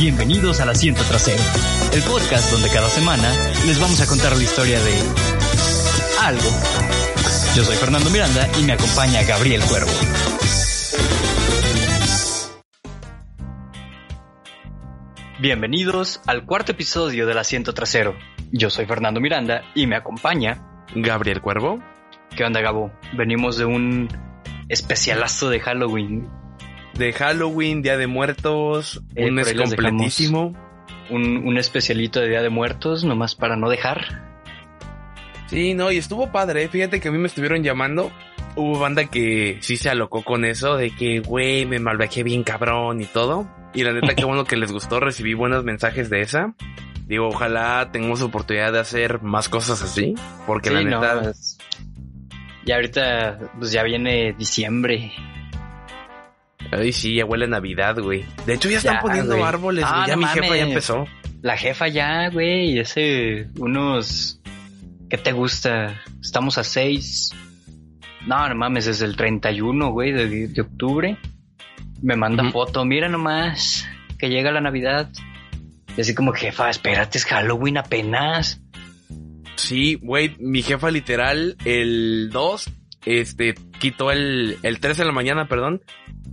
Bienvenidos al Asiento Trasero, el podcast donde cada semana les vamos a contar la historia de algo. Yo soy Fernando Miranda y me acompaña Gabriel Cuervo. Bienvenidos al cuarto episodio del Asiento Trasero. Yo soy Fernando Miranda y me acompaña Gabriel Cuervo. ¿Qué onda, Gabo? Venimos de un especialazo de Halloween. De Halloween, Día de Muertos, Eh, un completísimo. Un, un especialito de Día de Muertos, nomás para no dejar. Sí, no, y estuvo padre. ¿eh? Fíjate que a mí me estuvieron llamando. Hubo banda que sí se alocó con eso, de que, güey, me malviajé bien cabrón y todo. Y la neta, qué bueno que les gustó, recibí buenos mensajes de esa. Digo, ojalá tengamos oportunidad de hacer más cosas así, porque la no, neta, es- Y ahorita, pues ya viene diciembre. Ay, sí, ya huele a Navidad, güey. De hecho, ya están Ya, poniendo güey. árboles, Ah, güey. Ya no mi jefa ya empezó. La jefa ya, güey, ese, unos, ¿qué te gusta? Estamos a 6. No, no mames, es el 31, güey, de, de octubre. Me manda foto, mira nomás, que llega la Navidad. Y así como, jefa, espérate, es Halloween apenas. Sí, güey, mi jefa literal, el 2, este, quitó el, el 3 de la mañana, perdón,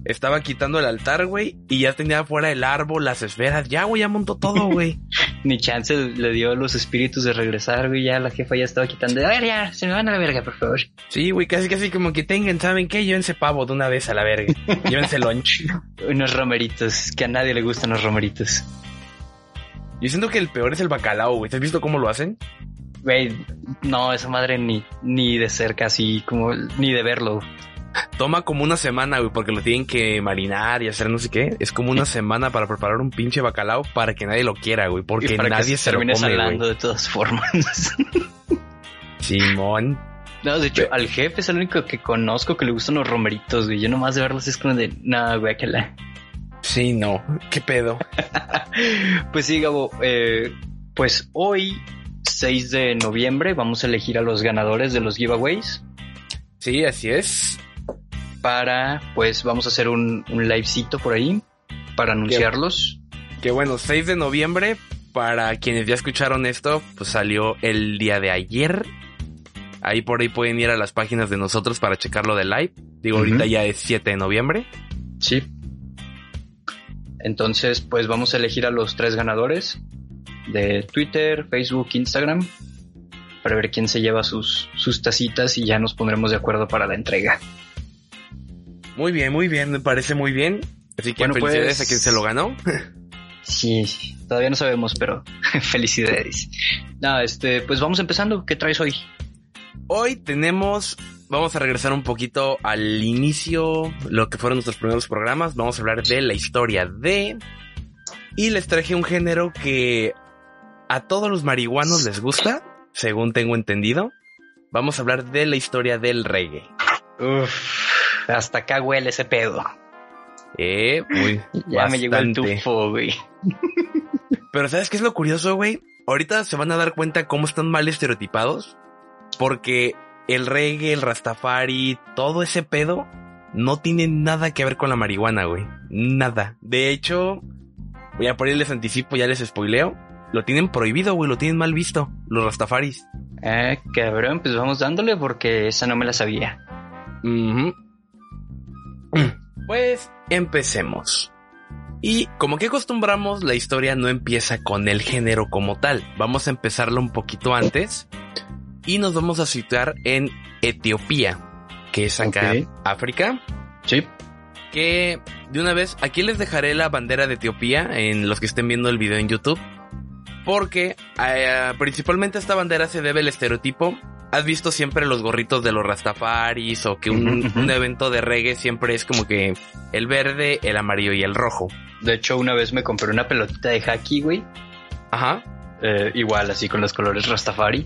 estaba quitando el altar, güey, y ya tenía fuera el árbol, las esferas, ya, güey, ya montó todo, güey. Ni chance le dio los espíritus de regresar, güey, ya la jefa ya estaba quitando. A ver, ya, se me van a la verga, por favor. Sí, güey, casi casi como que tengan, ¿saben qué? Llévense pavo de una vez a la verga. Llévense lunch. Unos romeritos, que a nadie le gustan los romeritos. Yo siento que el peor es el bacalao, güey. ¿Te has visto cómo lo hacen? Güey, no, esa madre ni, ni de cerca, así como, ni de verlo. Toma como una semana, güey, porque lo tienen que marinar y hacer no sé qué. Es como una semana para preparar un pinche bacalao para que nadie lo quiera, güey, porque y para nadie que se lo termine come, salando güey. de todas formas. Simón. no, de hecho, al jefe es el único que conozco que le gustan los romeritos, güey. Yo nomás de verlos es como de, no, güey, que la. Sí, no. ¿Qué pedo? Pues sí, Gabo, eh, pues hoy, 6 de noviembre, vamos a elegir a los ganadores de los giveaways. Sí, así es. Para, pues, vamos a hacer un, un livecito por ahí para anunciarlos. Que bueno, 6 de noviembre, para quienes ya escucharon esto, pues salió el día de ayer. Ahí por ahí pueden ir a las páginas de nosotros para checarlo de live. Digo, ahorita ya es 7 de noviembre. Sí. Entonces, pues vamos a elegir a los tres ganadores de Twitter, Facebook, Instagram para ver quién se lleva sus, sus tacitas y ya nos pondremos de acuerdo para la entrega. Muy bien, muy bien, me parece muy bien. Así que Bueno, felicidades pues- a quien se lo ganó. Sí, todavía no sabemos, pero felicidades. No, este, pues vamos empezando. ¿Qué traes hoy? Hoy tenemos, vamos a regresar un poquito al inicio, lo que fueron nuestros primeros programas. Vamos a hablar de la historia de... Y les traje un género que a todos los marihuanos les gusta, según tengo entendido. Vamos a hablar de la historia del reggae. Uf, hasta acá huele ese pedo. Eh, muy Ya me llegó el bastante. tufo, güey. Pero ¿sabes qué es lo curioso, güey? Ahorita se van a dar cuenta cómo están mal estereotipados. Porque el reggae, el rastafari, todo ese pedo no tiene nada que ver con la marihuana, güey. Nada. De hecho, voy a ponerles anticipo, ya les spoileo. Lo tienen prohibido, güey, lo tienen mal visto, los rastafaris. Ah, cabrón, pues vamos dándole porque esa no me la sabía. Pues empecemos. Y como que acostumbramos, la historia no empieza con el género como tal. Vamos a empezarlo un poquito antes. Y nos vamos a situar en Etiopía, que es acá. África. Sí. Que de una vez, aquí les dejaré la bandera de Etiopía en los que estén viendo el video en YouTube. Porque eh, principalmente esta bandera se debe el estereotipo. ¿Has visto siempre los gorritos de los Rastafaris o que un, evento de reggae siempre es como que el verde, el amarillo y el rojo? De hecho, una vez me compré una pelotita de hockey, güey. Ajá. Eh, igual, así con los colores Rastafari.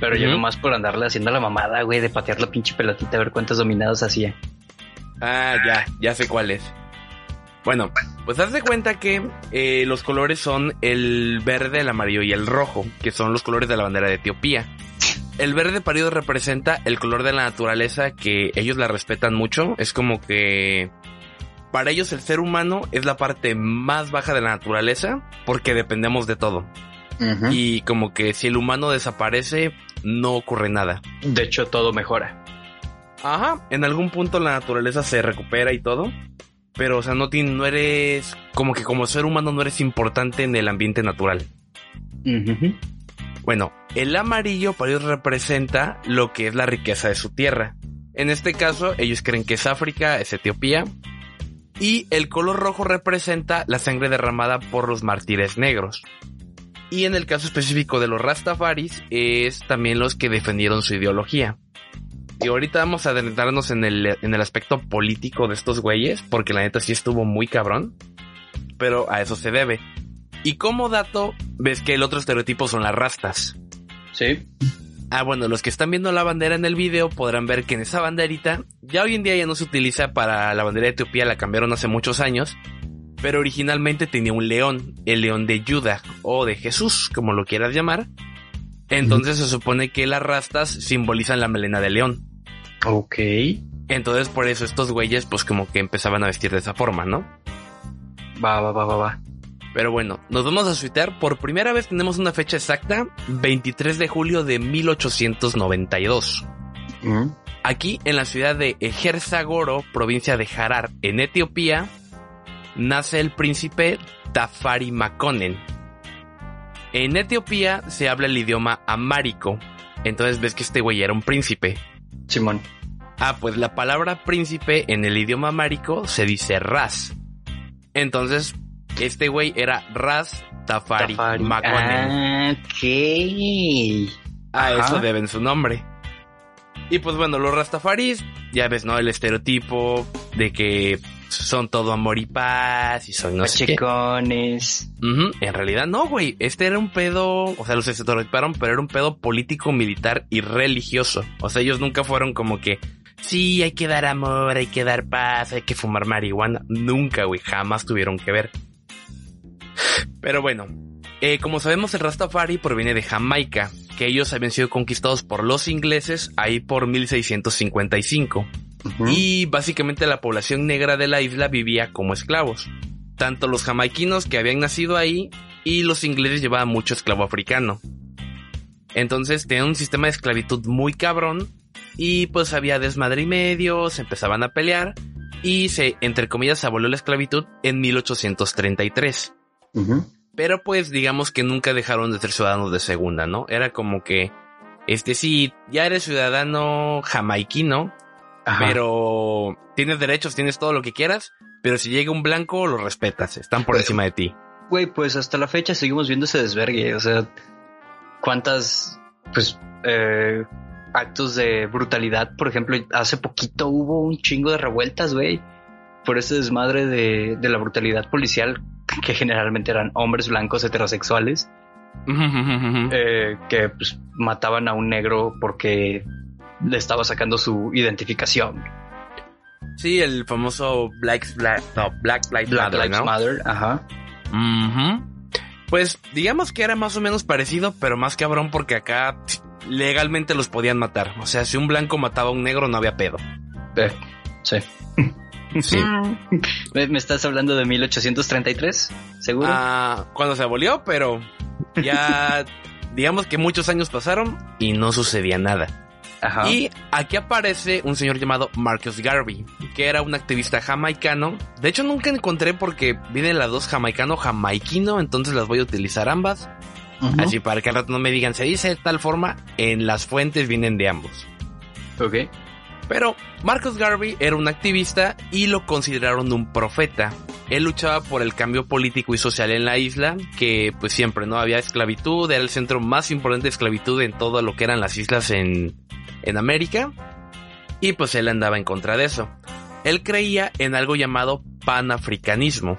Pero yo nomás por andarle haciendo la mamada, güey, de patear la pinche pelotita a ver cuántas dominadas hacía. Ah, ya, ya sé cuál es. Bueno, pues haz de cuenta que eh, los colores son el verde, el amarillo y el rojo, que son los colores de la bandera de Etiopía. El verde parido representa el color de la naturaleza que ellos la respetan mucho. Es como que para ellos el ser humano es la parte más baja de la naturaleza porque dependemos de todo. Y como que si el humano desaparece, no ocurre nada. De hecho, todo mejora. Ajá, en algún punto la naturaleza se recupera y todo. Pero, o sea, no, no eres, como que como ser humano no eres importante en el ambiente natural. Bueno, el amarillo para ellos representa lo que es la riqueza de su tierra. En este caso, ellos creen que es África, es Etiopía. Y el color rojo representa la sangre derramada por los mártires negros. Y en el caso específico de los Rastafaris, es también los que defendieron su ideología. Y ahorita vamos a adentrarnos en el, en el aspecto político de estos güeyes, porque la neta sí estuvo muy cabrón. Pero a eso se debe. Y como dato, ves que el otro estereotipo son las rastas. Sí. Ah, bueno, los que están viendo la bandera en el video podrán ver que en esa banderita, ya hoy en día ya no se utiliza para la bandera de Etiopía, la cambiaron hace muchos años, pero originalmente tenía un león, el león de Judá o de Jesús, como lo quieras llamar. Entonces se supone que las rastas simbolizan la melena de león. Ok. Entonces por eso estos güeyes pues como que empezaban a vestir de esa forma, ¿no? Va, va, va, va, va. Pero bueno, nos vamos a suitear. Por primera vez tenemos una fecha exacta, 23 de julio de 1892. Mm. Aquí, en la ciudad de Ejerzagoro, provincia de Harar, en Etiopía, nace el príncipe Tafari Makonnen. En Etiopía se habla el idioma amárico. Entonces ves que este güey era un príncipe. Simón. Ah, pues la palabra príncipe en el idioma amárico se dice ras. Entonces, este güey era Raz Tafari, Tafari. Ah, A eso deben su nombre. Y pues bueno, los Rastafaris, ya ves, ¿no? El estereotipo de que son todo amor y paz y son no Checones. En realidad no, güey. Este era un pedo, o sea, los estereotiparon, pero era un pedo político, militar y religioso. O sea, ellos nunca fueron como que, sí, hay que dar amor, hay que dar paz, hay que fumar marihuana. Nunca, güey, jamás tuvieron que ver. Pero bueno, eh, como sabemos el Rastafari proviene de Jamaica, que ellos habían sido conquistados por los ingleses ahí por 1655. Y básicamente la población negra de la isla vivía como esclavos. Tanto los jamaiquinos que habían nacido ahí y los ingleses llevaban mucho esclavo africano. Entonces tenían un sistema de esclavitud muy cabrón y pues había desmadre y medio, se empezaban a pelear y se, entre comillas, abolió la esclavitud en 1833. Pero pues digamos que nunca dejaron de ser ciudadanos de segunda, ¿no? Era como que, este sí, ya eres ciudadano jamaiquino, pero tienes derechos, tienes todo lo que quieras, pero si llega un blanco lo respetas, están por encima de ti. Güey, pues hasta la fecha seguimos viendo ese desvergue, o sea, cuántas, pues, eh, actos de brutalidad, por ejemplo, hace poquito hubo un chingo de revueltas, güey, por ese desmadre de, de la brutalidad policial que generalmente eran hombres blancos heterosexuales, eh, que pues, mataban a un negro porque le estaba sacando su identificación. Sí, el famoso Black, Black, no, Black, Black, Black Lives Matter, ajá. Pues digamos que era más o menos parecido, pero más cabrón porque acá legalmente los podían matar. O sea, si un blanco mataba a un negro no había pedo. Eh, sí. Sí. ¿Me, estás hablando de 1833? ¿Seguro? Ah, cuando se abolió, pero ya digamos que muchos años pasaron y no sucedía nada. Ajá. Y aquí aparece un señor llamado Marcus Garvey, que era un activista jamaicano. De hecho, nunca encontré porque vienen las dos jamaicano, jamaiquino, entonces las voy a utilizar ambas. Así para que al rato no me digan, se dice de tal forma, en las fuentes vienen de ambos. Ok. Pero Marcus Garvey era un activista y lo consideraron un profeta. Él luchaba por el cambio político y social en la isla, que pues siempre no había esclavitud, era el centro más importante de esclavitud en todo lo que eran las islas en, en América. Y pues él andaba en contra de eso. Él creía en algo llamado panafricanismo,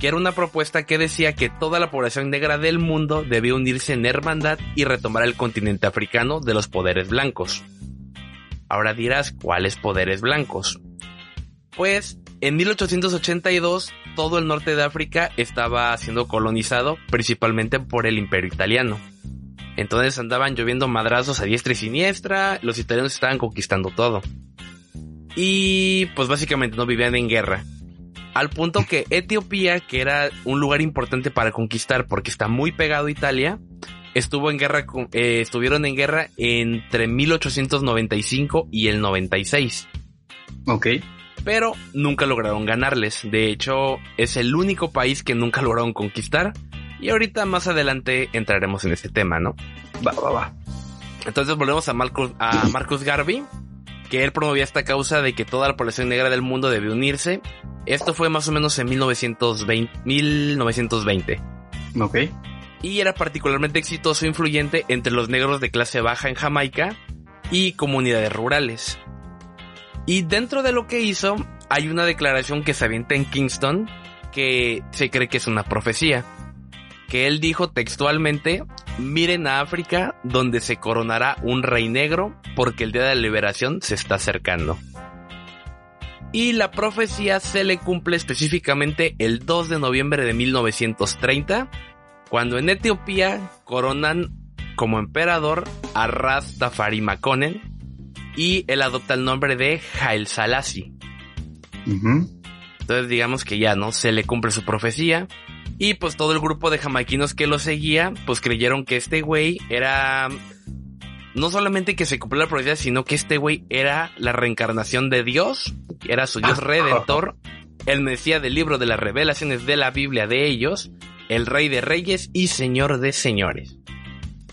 que era una propuesta que decía que toda la población negra del mundo debía unirse en hermandad y retomar el continente africano de los poderes blancos. Ahora dirás, ¿cuáles poderes blancos? Pues en 1882 todo el norte de África estaba siendo colonizado principalmente por el imperio italiano. Entonces andaban lloviendo madrazos a diestra y siniestra, los italianos estaban conquistando todo. Y pues básicamente no vivían en guerra. Al punto que Etiopía, que era un lugar importante para conquistar porque está muy pegado a Italia, estuvo en guerra con, eh, estuvieron en guerra entre 1895 y el 96. Ok. Pero nunca lograron ganarles. De hecho, es el único país que nunca lograron conquistar. Y ahorita más adelante entraremos en ese tema, ¿no? Va, va, va. Entonces volvemos a Marcus, a Marcus Garvey, que él promovía esta causa de que toda la población negra del mundo debe unirse. Esto fue más o menos en 1920. 1920. Ok. Y era particularmente exitoso e influyente entre los negros de clase baja en Jamaica y comunidades rurales. Y dentro de lo que hizo, hay una declaración que se avienta en Kingston que se cree que es una profecía. Que él dijo textualmente, miren a África donde se coronará un rey negro porque el día de la liberación se está acercando. Y la profecía se le cumple específicamente el 2 de noviembre de 1930, cuando en Etiopía coronan como emperador a Rastafari Makonnen y él adopta el nombre de Haile Selassie. Entonces digamos que ya, ¿no? Se le cumple su profecía. Y pues todo el grupo de jamaiquinos que lo seguía, pues creyeron que este güey era... No solamente que se cumplió la profecía, sino que este güey era la reencarnación de Dios, era su Dios redentor, el Mesías del libro de las revelaciones de la Biblia de ellos, el Rey de Reyes y Señor de Señores.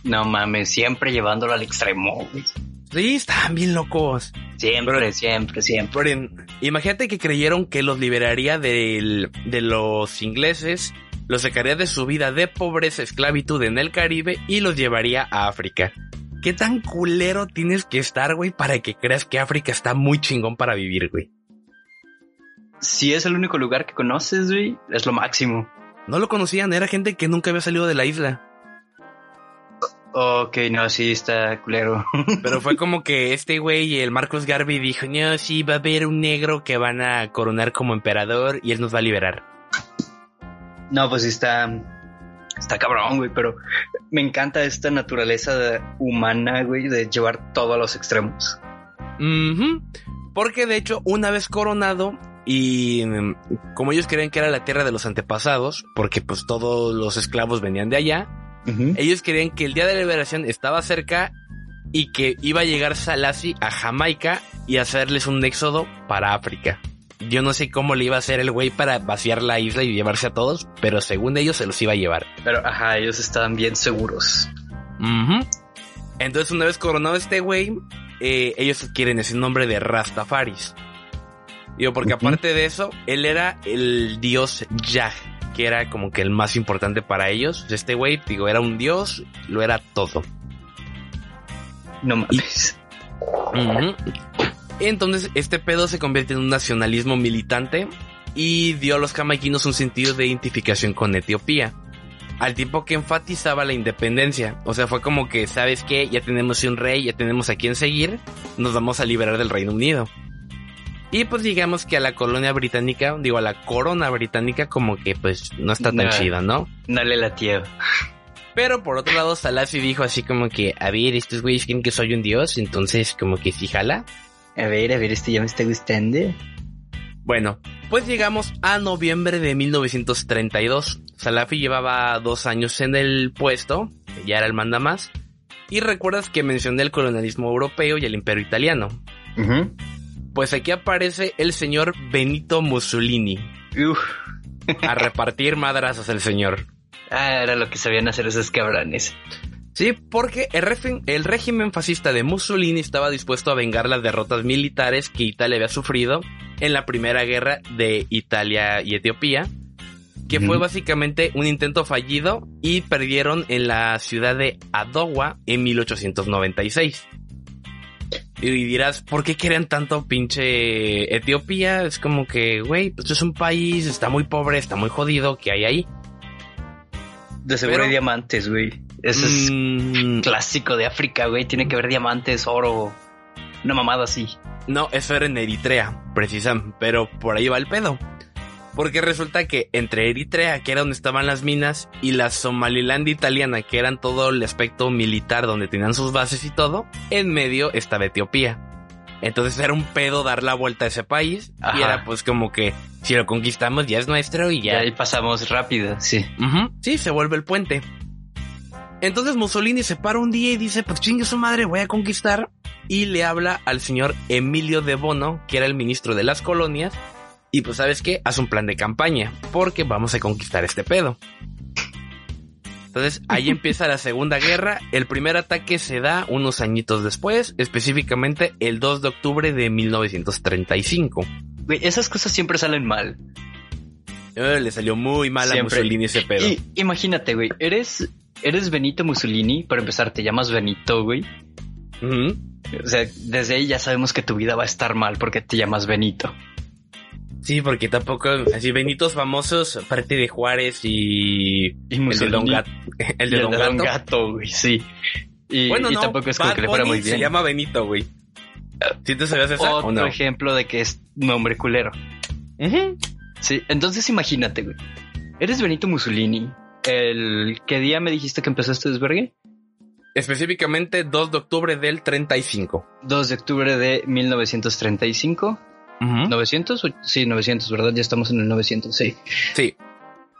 No mames, siempre llevándolo al extremo, güey. Sí, estaban bien locos. Siempre, Pero- siempre, siempre. Pero imagínate que creyeron que los liberaría del- de los ingleses, los sacaría de su vida de pobreza, esclavitud en el Caribe y los llevaría a África. ¿Qué tan culero tienes que estar, güey, para que creas que África está muy chingón para vivir, güey? Si es el único lugar que conoces, güey, es lo máximo. No lo conocían, era gente que nunca había salido de la isla. Ok, no, sí, está culero. Pero fue como que este güey, el Marcus Garvey, dijo, no, sí, va a haber un negro que van a coronar como emperador y él nos va a liberar. no, pues sí está. Está cabrón, güey, pero me encanta esta naturaleza de- humana, güey, de llevar todo a los extremos. Porque de hecho, una vez coronado, y mm, como ellos creían que era la tierra de los antepasados, porque pues todos los esclavos venían de allá, ellos creían que el día de la liberación estaba cerca y que iba a llegar Salassi a Jamaica y hacerles un éxodo para África. Yo no sé cómo le iba a hacer el güey para vaciar la isla y llevarse a todos, pero según ellos se los iba a llevar. Pero, ajá, ellos estaban bien seguros. Entonces, una vez coronado este güey, eh, ellos adquieren ese nombre de Rastafaris. Digo, porque aparte de eso, él era el dios Yah, que era como que el más importante para ellos. Este güey, digo, era un dios, lo era todo. No mames. Entonces, este pedo se convierte en un nacionalismo militante y dio a los jamaiquinos un sentido de identificación con Etiopía. Al tiempo que enfatizaba la independencia. O sea, fue como que, ¿sabes qué? Ya tenemos un rey, ya tenemos a quien seguir, nos vamos a liberar del Reino Unido. Y pues digamos que a la colonia británica, digo, a la corona británica, como que pues no está tan Nah. chida, ¿no? Dale la tía. Pero por otro lado, Salassi dijo así como que, a ver, estos güeyes creen que soy un dios, entonces como que sí jala. A ver, a ver, este ya me está gustando. Bueno, pues llegamos a noviembre de 1932. Salafi llevaba dos años en el puesto, ya era el mandamás. Y recuerdas que mencioné el colonialismo europeo y el imperio italiano. Pues aquí aparece el señor Benito Mussolini. Uf. A repartir madrazos el señor. Ah, era lo que sabían hacer esos cabrones. Sí, porque el, régimen fascista de Mussolini estaba dispuesto a vengar las derrotas militares que Italia había sufrido en la primera guerra de Italia y Etiopía, que fue básicamente un intento fallido y perdieron en la ciudad de Adowa en 1896. Y dirás, ¿por qué quieren tanto pinche Etiopía? Es como que, güey, pues es un país, está muy pobre, está muy jodido, ¿qué hay ahí? De seguro Pero- hay diamantes, güey. Eso es Mm, clásico de África, güey. Tiene que haber diamantes, oro. Una mamada así. No, eso era en Eritrea, precisamente, pero por ahí va el pedo. Porque resulta que entre Eritrea, que era donde estaban las minas, y la Somaliland italiana, que eran todo el aspecto militar donde tenían sus bases y todo, en medio estaba Etiopía. Entonces era un pedo dar la vuelta a ese país. Ajá. Y era pues como que si lo conquistamos ya es nuestro y Y ya. ahí pasamos rápido, sí. Sí, se vuelve el puente. Entonces Mussolini se para un día y dice, pues chingue su madre, voy a conquistar. Y le habla al señor Emilio de Bono, que era el ministro de las colonias. Y pues sabes qué, haz un plan de campaña, porque vamos a conquistar este pedo. Entonces ahí empieza la Segunda Guerra. El primer ataque se da unos añitos después, específicamente el 2 de octubre de 1935. Güey, esas cosas siempre salen mal. Eh, le salió muy mal a Siempre. Mussolini ese pedo. Y imagínate, güey, eres, eres Benito Mussolini, para empezar te llamas Benito, güey. O sea, desde ahí ya sabemos que tu vida va a estar mal porque te llamas Benito. Sí, porque tampoco, así Benitos famosos, aparte de Juárez y Y el de. Don Gato. El de y Don Gato. Gato, güey, sí. Y, Bueno, y no, tampoco es como Bad que le fuera Bunny muy bien. Se llama Benito, güey. ¿Sí te sabías esa Otro no? ejemplo de que es nombre culero. Sí, entonces imagínate, güey. Eres Benito Mussolini. El ¿qué día me dijiste que empezó este desvergue? Específicamente 2 de octubre del 35. 2 de octubre de 1935. Ujú. 900, o- sí, 900, ¿verdad? Ya estamos en el 900, sí. Sí.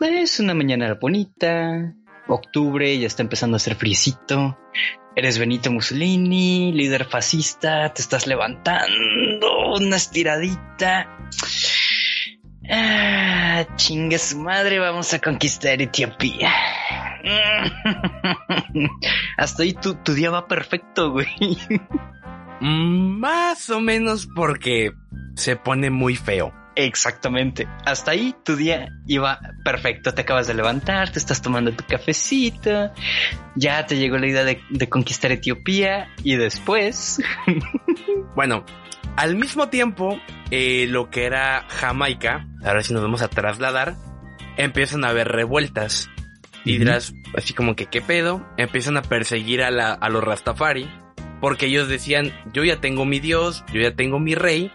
Es una mañana bonita, octubre, ya está empezando a hacer friecito. Eres Benito Mussolini, líder fascista, te estás levantando, una estiradita. Ah, chingue su madre, vamos a conquistar Etiopía. Hasta ahí tu, tu día va perfecto, güey. Más o menos porque se pone muy feo. Exactamente. Hasta ahí tu día iba perfecto. Te acabas de levantar, te estás tomando tu cafecito. Ya te llegó la idea de, de conquistar Etiopía. Y después. Bueno, al mismo tiempo, eh, lo que era Jamaica, ahora sí nos vamos a trasladar, empiezan a haber revueltas. Y dirás, así como que, ¿qué pedo? Empiezan a perseguir a, la, a los Rastafari, porque ellos decían, yo ya tengo mi dios, yo ya tengo mi rey,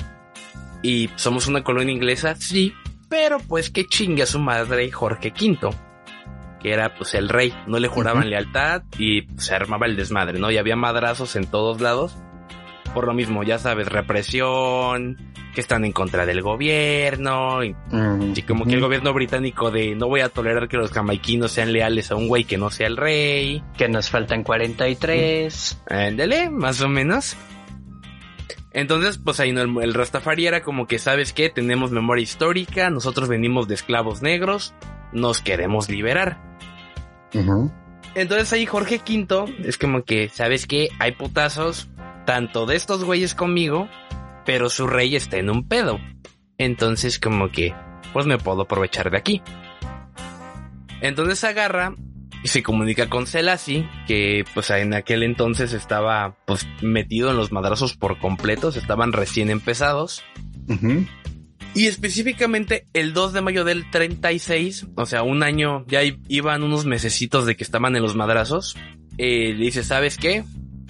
y somos una colonia inglesa, sí, pero pues que chingue a su madre Jorge V, que era pues el rey, no le juraban lealtad y pues, se armaba el desmadre, ¿no? Y había madrazos en todos lados. Por lo mismo, ya sabes, represión, que están en contra del gobierno, y, y como que el gobierno británico de no voy a tolerar que los jamaiquinos sean leales a un güey que no sea el rey, Que nos faltan 43. ándale, más o menos. Entonces, pues ahí no, el, el Rastafari era como que, ¿sabes qué? Tenemos memoria histórica, nosotros venimos de esclavos negros, nos queremos liberar. Entonces ahí Jorge V es como que, ¿sabes qué? Hay putazos, tanto de estos güeyes conmigo, pero su rey está en un pedo. Entonces como que, pues me puedo aprovechar de aquí. Entonces agarra y se comunica con Selassie, que pues en aquel entonces estaba pues metido en los madrazos por completos, estaban recién empezados. Y específicamente el 2 de mayo del 36, o sea, un año, ya iban unos mesecitos de que estaban en los madrazos, eh, le dice, ¿sabes qué?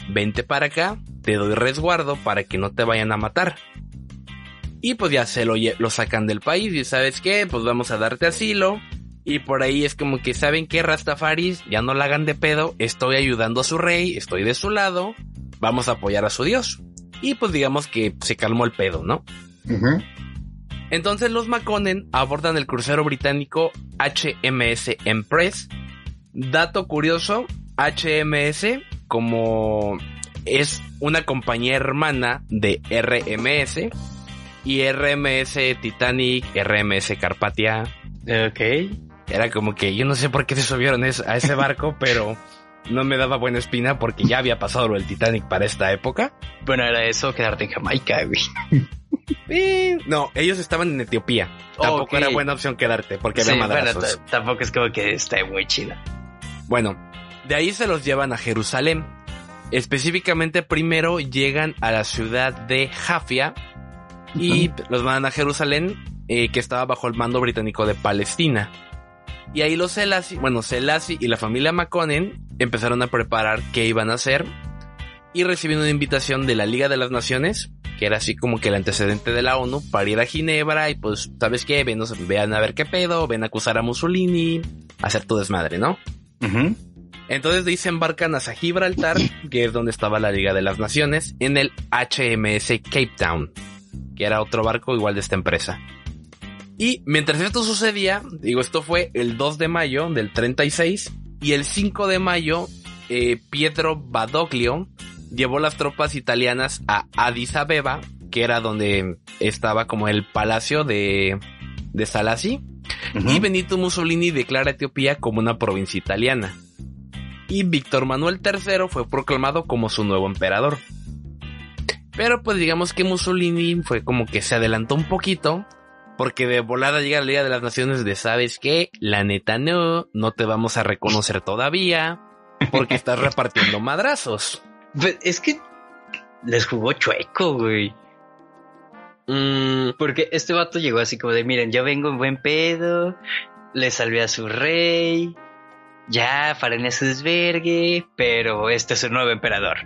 Vente para acá, te doy resguardo para que no te vayan a matar. Y pues ya se lo, lo sacan del país y ¿sabes qué? Pues vamos a darte asilo. Y por ahí es como que saben que Rastafaris ya no la hagan de pedo, estoy ayudando a su rey, estoy de su lado, vamos a apoyar a su dios. Y pues digamos que se calmó el pedo, ¿no? Entonces los Maconen abordan el crucero británico HMS Empress. Dato curioso, HMS como es una compañía hermana de RMS y RMS Titanic, RMS Carpathia. Ok. Era como que yo no sé por qué se subieron a ese barco, pero no me daba buena espina porque ya había pasado lo del Titanic para esta época. Bueno, era eso, quedarte en Jamaica, güey. Eh, no, ellos estaban en Etiopía. Tampoco era buena opción quedarte porque había Sí, bueno, madrazos. t- tampoco es como que esté muy chida. Bueno, de ahí se los llevan a Jerusalén. Específicamente primero llegan a la ciudad de Jafia y los mandan a Jerusalén, eh, que estaba bajo el mando británico de Palestina. Y ahí los Selassie, bueno, Selassie y la familia Maconen empezaron a preparar qué iban a hacer y recibieron una invitación de la Liga de las Naciones, que era así como que el antecedente de la ONU, para ir a Ginebra y pues, ¿sabes qué? Ven, vean a ver qué pedo, ven a acusar a Mussolini, hacer tu desmadre, ¿no? Entonces de ahí se embarcan hacia Gibraltar, que es donde estaba la Liga de las Naciones, en el HMS Cape Town, que era otro barco igual de esta empresa. Y mientras esto sucedía, digo, esto fue el 2 de mayo del 36 y el 5 de mayo, eh, Pietro Badoglio llevó las tropas italianas a Addis Abeba, que era donde estaba como el palacio de, de Salasi, y Benito Mussolini declara Etiopía como una provincia italiana. Y Víctor Manuel III fue proclamado como su nuevo emperador. Pero pues digamos que Mussolini fue como que se adelantó un poquito porque de volada llega la Liga de las Naciones de, ¿sabes qué? La neta no, no te vamos a reconocer todavía, porque estás repartiendo madrazos. Es que les jugó chueco, güey. Mm, porque este vato llegó así como de, miren, yo vengo en buen pedo, le salvé a su rey, ya, faren ese desvergue, pero este es el nuevo emperador.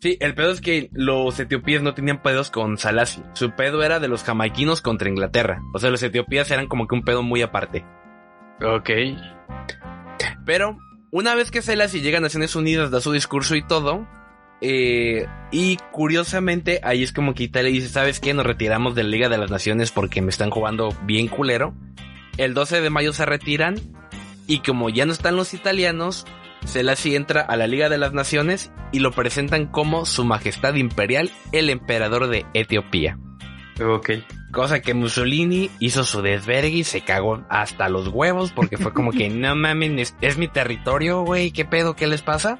Sí, el pedo es que los etiopíes no tenían pedos con Salasi. Su pedo era de los jamaiquinos contra Inglaterra. O sea, los etiopías eran como que un pedo muy aparte. Ok. Pero, una vez que Salasi llega a Naciones Unidas, da su discurso y todo. Eh, y curiosamente, ahí es como que Italia dice: ¿Sabes qué? Nos retiramos de la Liga de las Naciones porque me están jugando bien culero. El 12 de mayo se retiran. Y como ya no están los italianos, Selassie entra a la Liga de las Naciones y lo presentan como Su Majestad Imperial, el Emperador de Etiopía. Ok. Cosa que Mussolini hizo su desvergue y se cagó hasta los huevos porque fue como que no mames, es, mi territorio, güey, ¿qué pedo? ¿Qué les pasa?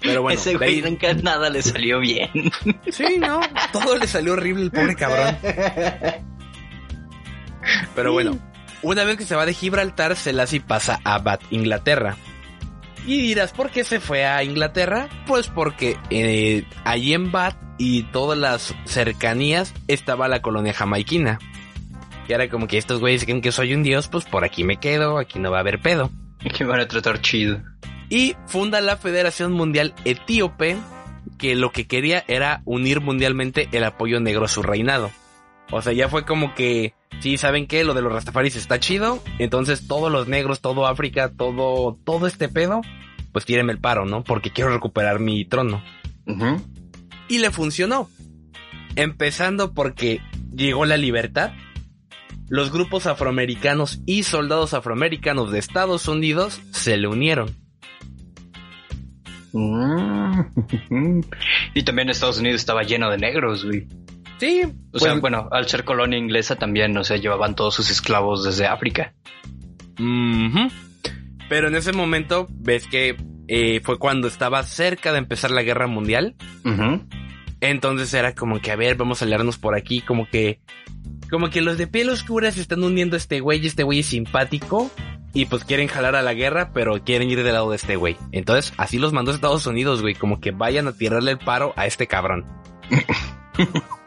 Pero bueno, ese güey nunca nada le salió bien. Sí, no, todo le salió horrible el pobre cabrón. Pero bueno, una vez que se va de Gibraltar, Selassie pasa a Bath, Inglaterra. Y dirás, ¿por qué se fue a Inglaterra? Pues porque eh, allí en Bath y todas las cercanías estaba la colonia jamaiquina. Y ahora como que estos güeyes creen que soy un dios, pues por aquí me quedo, aquí no va a haber pedo. Y que van a tratar chido. Y funda la Federación Mundial Etíope, que lo que quería era unir mundialmente el apoyo negro a su reinado. O sea, ya fue como que sí, ¿saben qué? Lo de los Rastafaris está chido. Entonces todos los negros, todo África, todo, todo este pedo, pues tírenme el paro, ¿no? Porque quiero recuperar mi trono. Y le funcionó. Empezando porque llegó la libertad. Los grupos afroamericanos y soldados afroamericanos de Estados Unidos se le unieron. Mm. y también Estados Unidos estaba lleno de negros, güey. Sí. O sea, pues, bueno, al ser colonia inglesa también, o sea, llevaban todos sus esclavos desde África. Pero en ese momento, ves que eh, fue cuando estaba cerca de empezar la guerra mundial. Entonces era como que, a ver, vamos a leernos por aquí, como que, como que los de piel oscura se están uniendo a este güey, este güey es simpático. Y pues quieren jalar a la guerra, pero quieren ir del lado de este güey. Entonces, así los mandó Estados Unidos, güey, como que vayan a tirarle el paro a este cabrón.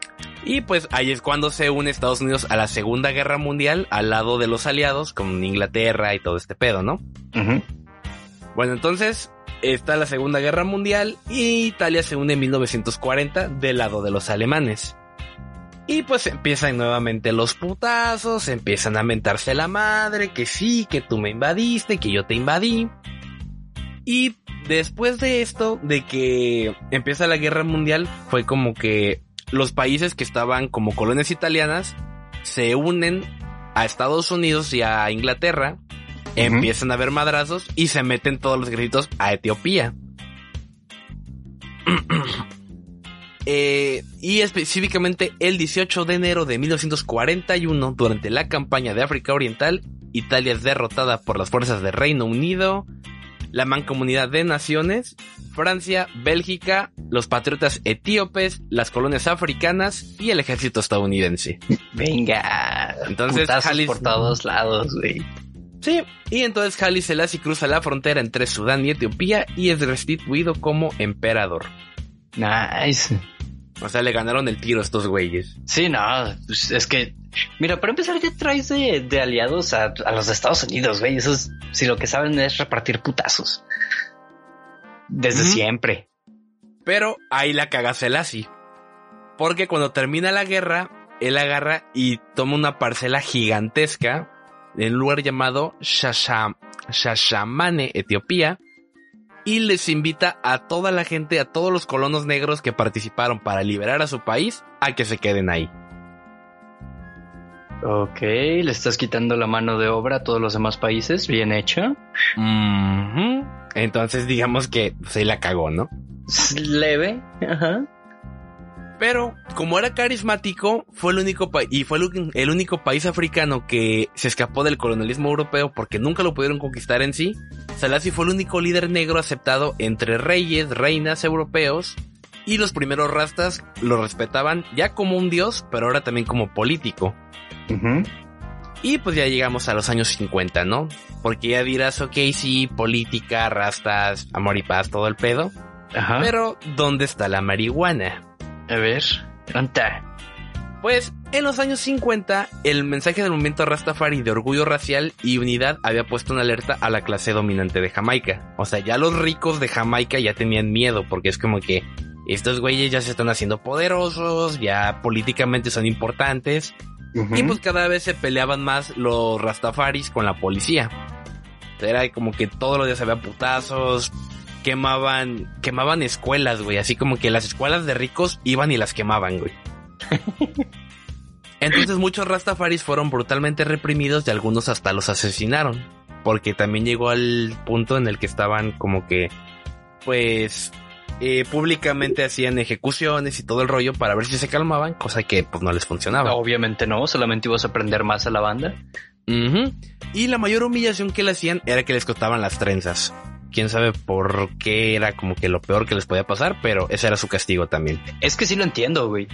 Y pues ahí es cuando se une Estados Unidos a la Segunda Guerra Mundial al lado de los aliados con Inglaterra y todo este pedo, ¿no? Bueno, entonces está la Segunda Guerra Mundial y Italia se une en 1940 del lado de los alemanes. Y pues empiezan nuevamente los putazos, empiezan a mentarse la madre, que sí, que tú me invadiste, que yo te invadí. Y después de esto, de que empieza la guerra mundial, fue como que los países que estaban como colonias italianas se unen a Estados Unidos y a Inglaterra, empiezan a ver madrazos y se meten todos los ejércitos a Etiopía. Eh, y específicamente el 18 de enero de 1941, durante la campaña de África Oriental, Italia es derrotada por las fuerzas del Reino Unido, la Mancomunidad de Naciones, Francia, Bélgica, los patriotas etíopes, las colonias africanas y el ejército estadounidense. Venga, entonces Halis por todos lados, güey. Sí, y entonces Haile Selassie cruza la frontera entre Sudán y Etiopía y es restituido como emperador. Nice. O sea, le ganaron el tiro a estos güeyes. Sí, no, pues es que, mira, para empezar ya traes de, aliados a, los Estados Unidos, güey. Esos, si lo que saben es repartir putazos. Desde siempre. Pero ahí la caga Selassie. Porque cuando termina la guerra, él agarra y toma una parcela gigantesca en un lugar llamado Shasham, Shashamane, Etiopía, y les invita a toda la gente, a todos los colonos negros que participaron para liberar a su país, a que se queden ahí. Ok, le estás quitando la mano de obra a todos los demás países, bien hecho. Entonces digamos que se la cagó, ¿no? Leve, ajá. Pero como era carismático, fue el único y fue el, único país africano que se escapó del colonialismo europeo porque nunca lo pudieron conquistar en sí. Selassie fue el único líder negro aceptado entre reyes, reinas europeos y los primeros rastas lo respetaban ya como un dios, pero ahora también como político. Y pues ya llegamos a los años 50, ¿no? Porque ya dirás, ok, sí, política, rastas, amor y paz, todo el pedo. Ajá. Pero, ¿dónde está la marihuana? A ver, ¿dónde Pues en los años 50, el mensaje del movimiento Rastafari de orgullo racial y unidad había puesto una alerta a la clase dominante de Jamaica. O sea, ya los ricos de Jamaica ya tenían miedo, porque es como que estos güeyes ya se están haciendo poderosos, ya políticamente son importantes, y pues cada vez se peleaban más los Rastafaris con la policía. Era como que todos los días había putazos, quemaban, quemaban escuelas, güey. Así como que las escuelas de ricos iban y las quemaban, güey. Entonces muchos Rastafaris fueron brutalmente reprimidos y algunos hasta los asesinaron. Porque también llegó al punto en el que estaban como que, pues, eh, públicamente hacían ejecuciones y todo el rollo para ver si se calmaban, cosa que pues no les funcionaba. Obviamente no, solamente ibas a aprender más a la banda. Y la mayor humillación que le hacían era que les cortaban las trenzas. Quién sabe por qué era como que lo peor que les podía pasar, pero ese era su castigo también. Es que sí lo entiendo, güey.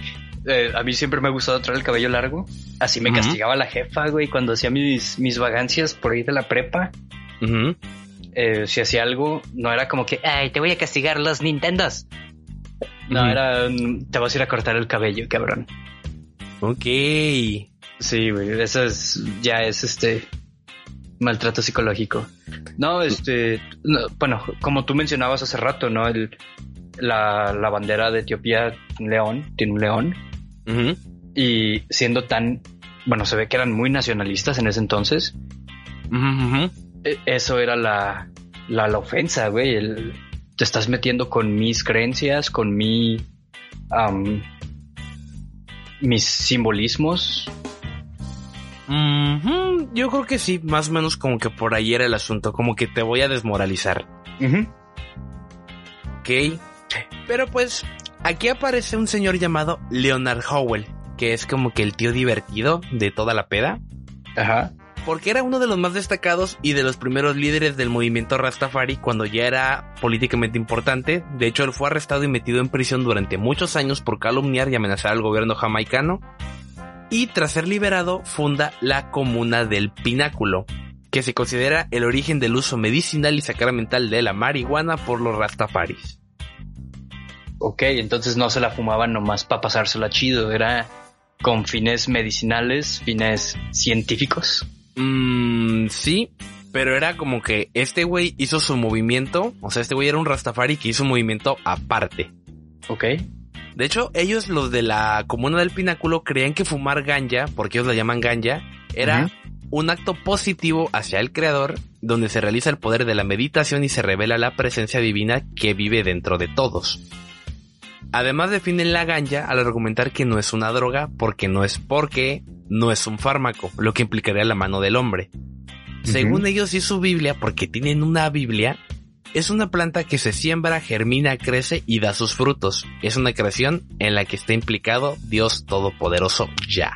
Eh, a mí siempre me ha gustado traer el cabello largo. Así me castigaba la jefa, güey, cuando hacía mis, mis vagancias por ahí de la prepa. Eh, si hacía algo, no era como que, ay, te voy a castigar los Nintendos. No, era, te vas a ir a cortar el cabello, cabrón. Ok. Sí, güey, eso es, ya es este maltrato psicológico. No, este, bueno, como tú mencionabas hace rato, ¿no? El, la, la bandera de Etiopía, un león, tiene un león. Y siendo tan, bueno, se ve que eran muy nacionalistas en ese entonces. E, eso era la, la, ofensa, güey. te estás metiendo con mis creencias, con mi, mis simbolismos. Yo creo que sí, más o menos como que por ahí era el asunto, como que te voy a desmoralizar. Ok. Pero pues, aquí aparece un señor llamado Leonard Howell, que es como que el tío divertido de toda la peda. Ajá porque era uno de los más destacados y de los primeros líderes del movimiento Rastafari cuando ya era políticamente importante. De hecho, él fue arrestado y metido en prisión durante muchos años por calumniar y amenazar al gobierno jamaicano. Y tras ser liberado, funda la Comuna del Pináculo, que se considera el origen del uso medicinal y sacramental de la marihuana por los Rastafaris. Ok, entonces no se la fumaban nomás para pasársela chido, era con fines medicinales, fines científicos. Mmm, sí, pero era como que este güey hizo su movimiento, o sea, este güey era un Rastafari que hizo un movimiento aparte. Ok. De hecho, ellos, los de la comuna del pináculo, creían que fumar ganja, porque ellos la llaman ganja, era un acto positivo hacia el creador, donde se realiza el poder de la meditación y se revela la presencia divina que vive dentro de todos. Además definen la ganja al argumentar que no es una droga porque no es porque no es un fármaco, lo que implicaría la mano del hombre. Según ellos y su Biblia, porque tienen una Biblia, es una planta que se siembra, germina, crece y da sus frutos. Es una creación en la que está implicado Dios Todopoderoso Ya.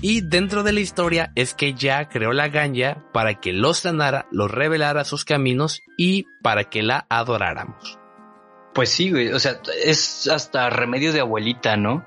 Y dentro de la historia es que Ya creó la ganja para que los sanara, los revelara sus caminos y para que la adoráramos. Pues sí, güey, o sea, es hasta remedio de abuelita, ¿no?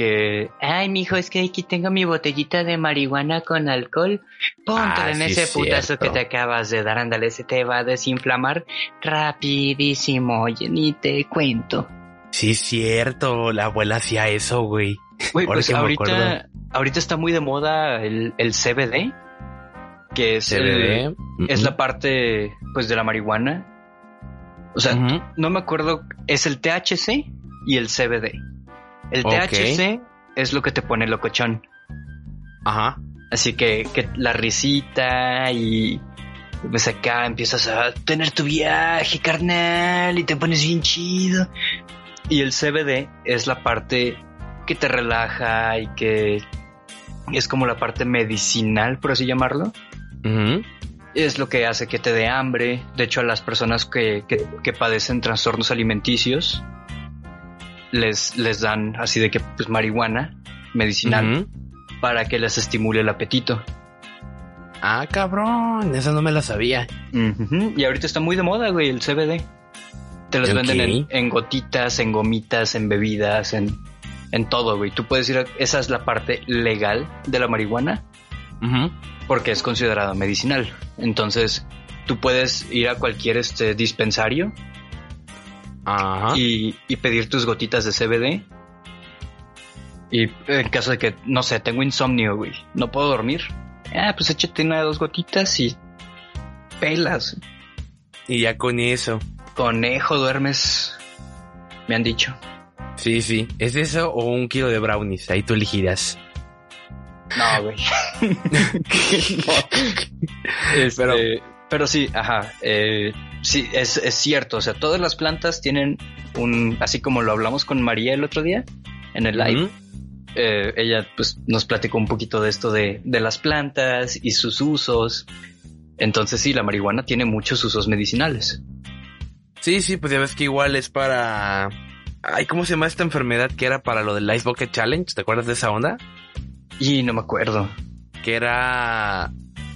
Que, ay, mijo, es que aquí tengo mi botellita de marihuana con alcohol. Ponte ah, en ese putazo que te acabas de dar, ándale, se te va a desinflamar rapidísimo, oye, ni te cuento. Sí, cierto, la abuela hacía eso, güey. Güey, pues ahorita, ahorita está muy de moda el, el CBD, que es, CBD. es la parte, pues, de la marihuana. O sea, no me acuerdo, es el THC y el CBD. El THC es lo que te pone locochón. Ajá. Así que, que la risita y pues acá empiezas a tener tu viaje, carnal, y te pones bien chido. Y el CBD es la parte que te relaja y que es como la parte medicinal, por así llamarlo. Es lo que hace que te dé hambre. De hecho, a las personas que, que- que padecen trastornos alimenticios les, les dan así de que pues marihuana medicinal para que les estimule el apetito. Ah, cabrón, esa no me la sabía. Y ahorita está muy de moda, güey, el CBD. Te los venden en, en gotitas, en gomitas, en bebidas, en, en todo, güey. Tú puedes ir a... Esa es la parte legal de la marihuana porque es considerada medicinal. Entonces, tú puedes ir a cualquier este dispensario Ajá. y, y pedir tus gotitas de CBD. Y en caso de que, no sé, tengo insomnio, güey, no puedo dormir. Ah, pues échate una de dos gotitas y pelas. Y ya con eso. Conejo, duermes. Me han dicho. Sí, sí. ¿Es eso o un kilo de brownies? Ahí tú elegirás. No, güey. Este, Pero- pero, sí, ajá. eh, sí, es, es cierto. O sea, todas las plantas tienen un. Así como lo hablamos con María el otro día en el live. Eh, ella pues nos platicó un poquito de esto de, de las plantas y sus usos. Entonces sí, la marihuana tiene muchos usos medicinales. Sí, sí, pues ya ves que igual es para... Ay, ¿cómo se llama esta enfermedad que era para lo del Ice Bucket Challenge? ¿Te acuerdas de esa onda? Y no me acuerdo. Que era...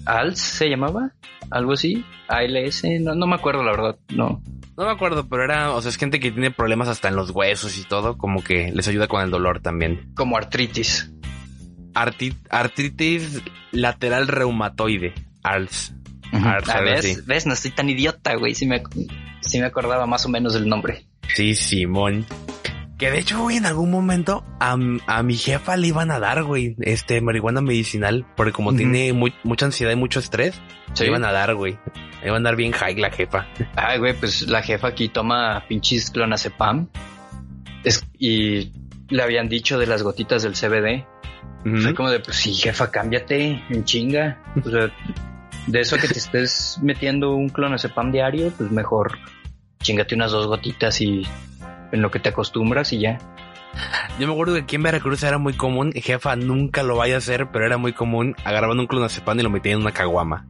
¿ALS se llamaba? ¿Algo así? ¿ALS? No, no me acuerdo, la verdad. No. No me acuerdo, pero era... O sea, es gente que tiene problemas hasta en los huesos y todo, como que les ayuda con el dolor también. Como artritis. Arti- artritis lateral reumatoide. ALS. Ars, Ah, ¿ves? No estoy tan idiota, güey. Sí me, sí me acordaba más o menos del nombre. Sí, Simón. Que de hecho, güey, en algún momento a, a mi jefa le iban a dar, güey, este marihuana medicinal, porque como tiene mu- mucha ansiedad y mucho estrés, Sí. le iban a dar, güey. Le iban a dar bien high la jefa. Ay, güey, pues la jefa aquí toma pinches clonazepam. Es, y le habían dicho de las gotitas del CBD. Fue como de, pues sí, jefa, cámbiate en chinga. O sea, de eso que te estés metiendo un clonazepam diario, pues mejor chingate unas dos gotitas y en lo que te acostumbras y ya. Yo me acuerdo que aquí en Veracruz era muy común, jefa, nunca lo vaya a hacer, pero era muy común, agarraban un clonazepam y lo metían en una caguama.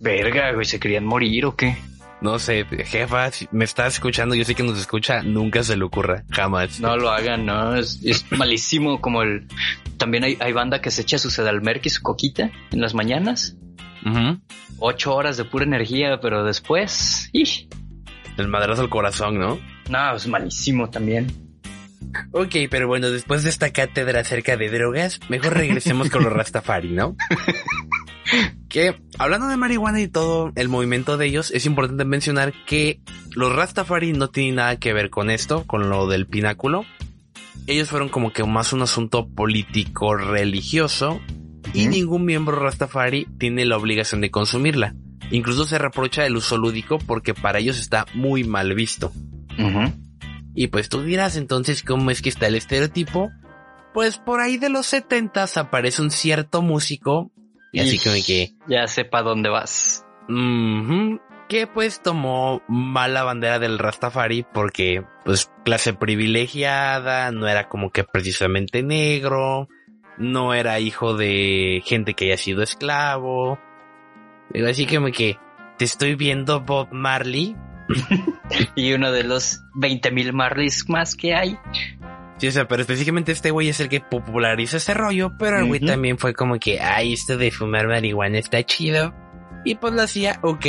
Verga, güey, ¿se querían morir o qué? No sé, jefa, si me estás escuchando, yo sé que nos escucha, nunca se le ocurra, jamás. No lo hagan, no, es, es malísimo como el... También hay, hay banda que se echa su sedalmerc y su coquita en las mañanas. Ocho horas de pura energía, pero después... ¡ih! El madrazo al corazón, ¿no? No, es malísimo también. Ok, pero bueno, después de esta cátedra acerca de drogas, mejor regresemos con los Rastafari, ¿no? que hablando de marihuana y todo el movimiento de ellos, es importante mencionar que los Rastafari no tienen nada que ver con esto, con lo del pináculo. Ellos fueron como que más un asunto político religioso y ningún miembro Rastafari tiene la obligación de consumirla. Incluso se reprocha el uso lúdico porque para ellos está muy mal visto. Y pues tú dirás entonces cómo es que está el estereotipo. Pues por ahí de los setentas aparece un cierto músico. Y así como que... Ya sepa dónde vas. que pues tomó mala bandera del Rastafari porque pues clase privilegiada, no era como que precisamente negro, no era hijo de gente que haya sido esclavo. Digo, así como que te estoy viendo Bob Marley, Y uno de los 20.000 Marleys más que hay. Sí, o sea, pero específicamente este güey es el que populariza ese rollo, pero el güey también fue como que, ay, esto de fumar marihuana está chido. Y pues lo hacía, ok,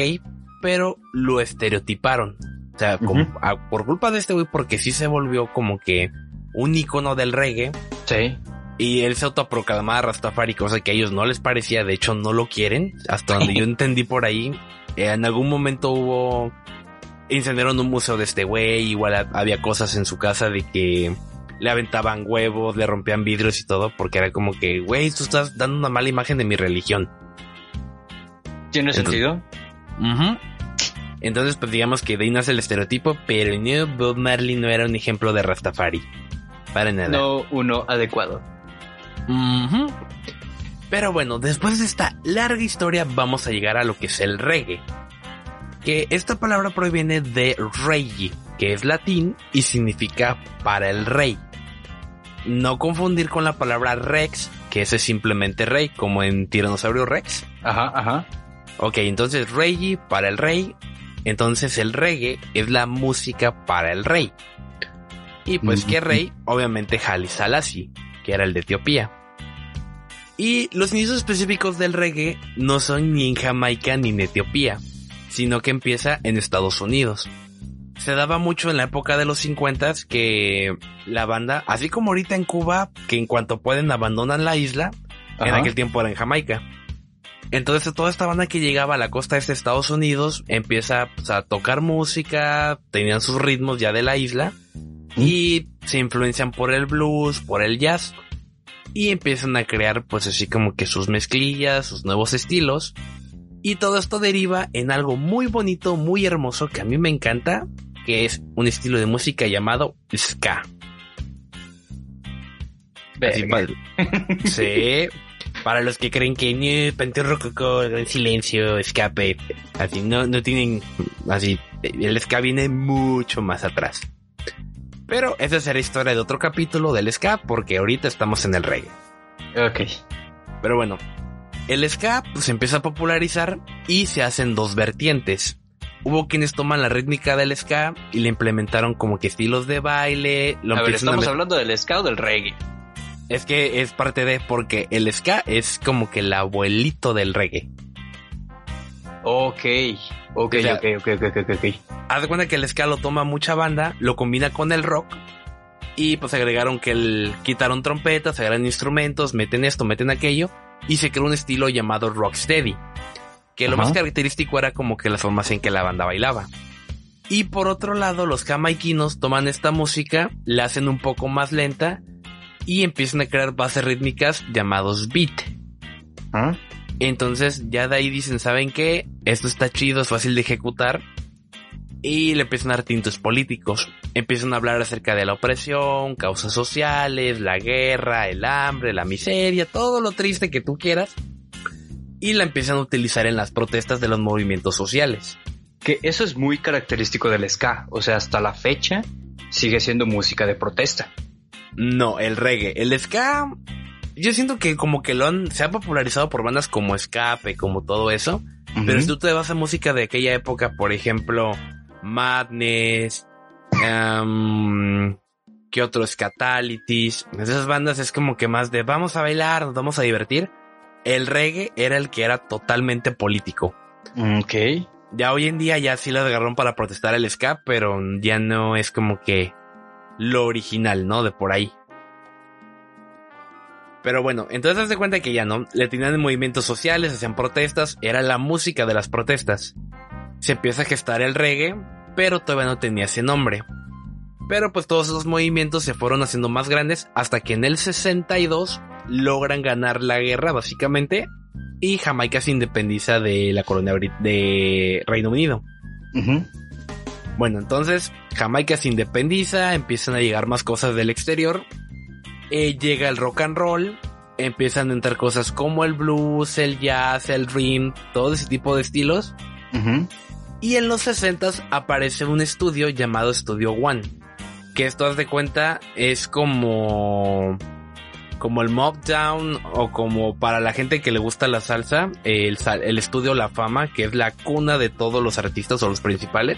pero lo estereotiparon. O sea, como- Ujú. a- por culpa de este güey, porque sí se volvió como que un icono del reggae. Sí. Y él se autoproclamaba Rastafari, cosa que a ellos no les parecía, de hecho no lo quieren. Hasta donde yo entendí por ahí, eh, en algún momento hubo... Incendiaron un museo de este güey, igual ha- había cosas en su casa de que le aventaban huevos, le rompían vidrios y todo, porque era como que, güey, tú estás dando una mala imagen de mi religión. ¿Tiene Entonces- sentido? Entonces, pues digamos que de ahí nace el estereotipo, pero no, Bob Marley no era un ejemplo de Rastafari. Para nada. No uno adecuado. Ujú. Pero bueno, después de esta larga historia vamos a llegar a lo que es el reggae. Que esta palabra proviene de regi, que es latín y significa para el rey. No confundir con la palabra rex, que ese es simplemente rey, como en Tiranosaurio Rex. Ajá, ajá. Ok, entonces regi para el rey. Entonces el reggae es la música para el rey. Y pues, ¿qué rey? Obviamente Haile Selassie, que era el de Etiopía. Y los inicios específicos del reggae no son ni en Jamaica ni en Etiopía, sino que empieza en Estados Unidos. Se daba mucho en la época de los 50 que la banda, así como ahorita en Cuba, que en cuanto pueden abandonan la isla, en aquel tiempo era en Jamaica. Entonces toda esta banda que llegaba a la costa este de Estados Unidos empieza pues, a tocar música, tenían sus ritmos ya de la isla y se influencian por el blues, por el jazz y empiezan a crear pues así como que sus mezclillas, sus nuevos estilos y todo esto deriva en algo muy bonito, muy hermoso que a mí me encanta, que es un estilo de música llamado ska. Así, sí. Para los que creen que Rococó, Gran Silencio, Escape, así no, no tienen, así, el ska viene mucho más atrás. Pero esa será historia de otro capítulo del ska porque ahorita estamos en el reggae. Ok. Pero bueno, el ska pues, se empieza a popularizar y se hacen dos vertientes. Hubo quienes toman la rítmica del ska y le implementaron como que estilos de baile. Lo a ver, a ¿estamos hablando del ska o del reggae? Es que es parte de porque el ska es como que el abuelito del reggae. Ok. Ok, O sea- ok, ok, ok, ok, ok. Haz de cuenta que el ska lo toma mucha banda, lo combina con el rock y pues agregaron que el quitaron trompetas, agregaron instrumentos, meten esto, meten aquello y se creó un estilo llamado rocksteady, que lo Ajá. más característico era como que la formación en que la banda bailaba. Y por otro lado, los jamaiquinos toman esta música, la hacen un poco más lenta y empiezan a crear bases rítmicas llamados beat. ¿Ah? Entonces ya de ahí dicen, ¿saben qué? Esto está chido, es fácil de ejecutar. Y le empiezan a dar tintos políticos. Empiezan a hablar acerca de la opresión, causas sociales, la guerra, el hambre, la miseria, todo lo triste que tú quieras. Y la empiezan a utilizar en las protestas de los movimientos sociales. Que eso es muy característico del ska. O sea, hasta la fecha sigue siendo música de protesta. No, el reggae. El ska, yo siento que como que lo han, se ha popularizado por bandas como Escape, como todo eso. Pero si tú te vas a música de aquella época, por ejemplo, Madness, em, ¿qué otros? Catalities. Esas bandas es como que más de vamos a bailar, nos vamos a divertir. El reggae era el que era totalmente político. Ok. Ya hoy en día ya sí lo agarraron para protestar el ska, pero ya no es como que lo original, ¿no? De por ahí. Pero bueno, entonces haz de cuenta que ya no, le tenían movimientos sociales, hacían protestas, era la música de las protestas. Se empieza a gestar el reggae, pero todavía no tenía ese nombre. Pero pues todos esos movimientos se fueron haciendo más grandes hasta que en el 62 logran ganar la guerra básicamente y Jamaica se independiza de la colonia de Reino Unido. Bueno, entonces Jamaica se independiza, empiezan a llegar más cosas del exterior, eh, llega el rock and roll, empiezan a entrar cosas como el blues, el jazz, el dream, todo ese tipo de estilos. Y en los 60 aparece un estudio llamado Studio One, que esto haz de cuenta es como como el Mob Down o como para la gente que le gusta la salsa, el, sal- el estudio La Fama, que es la cuna de todos los artistas o los principales.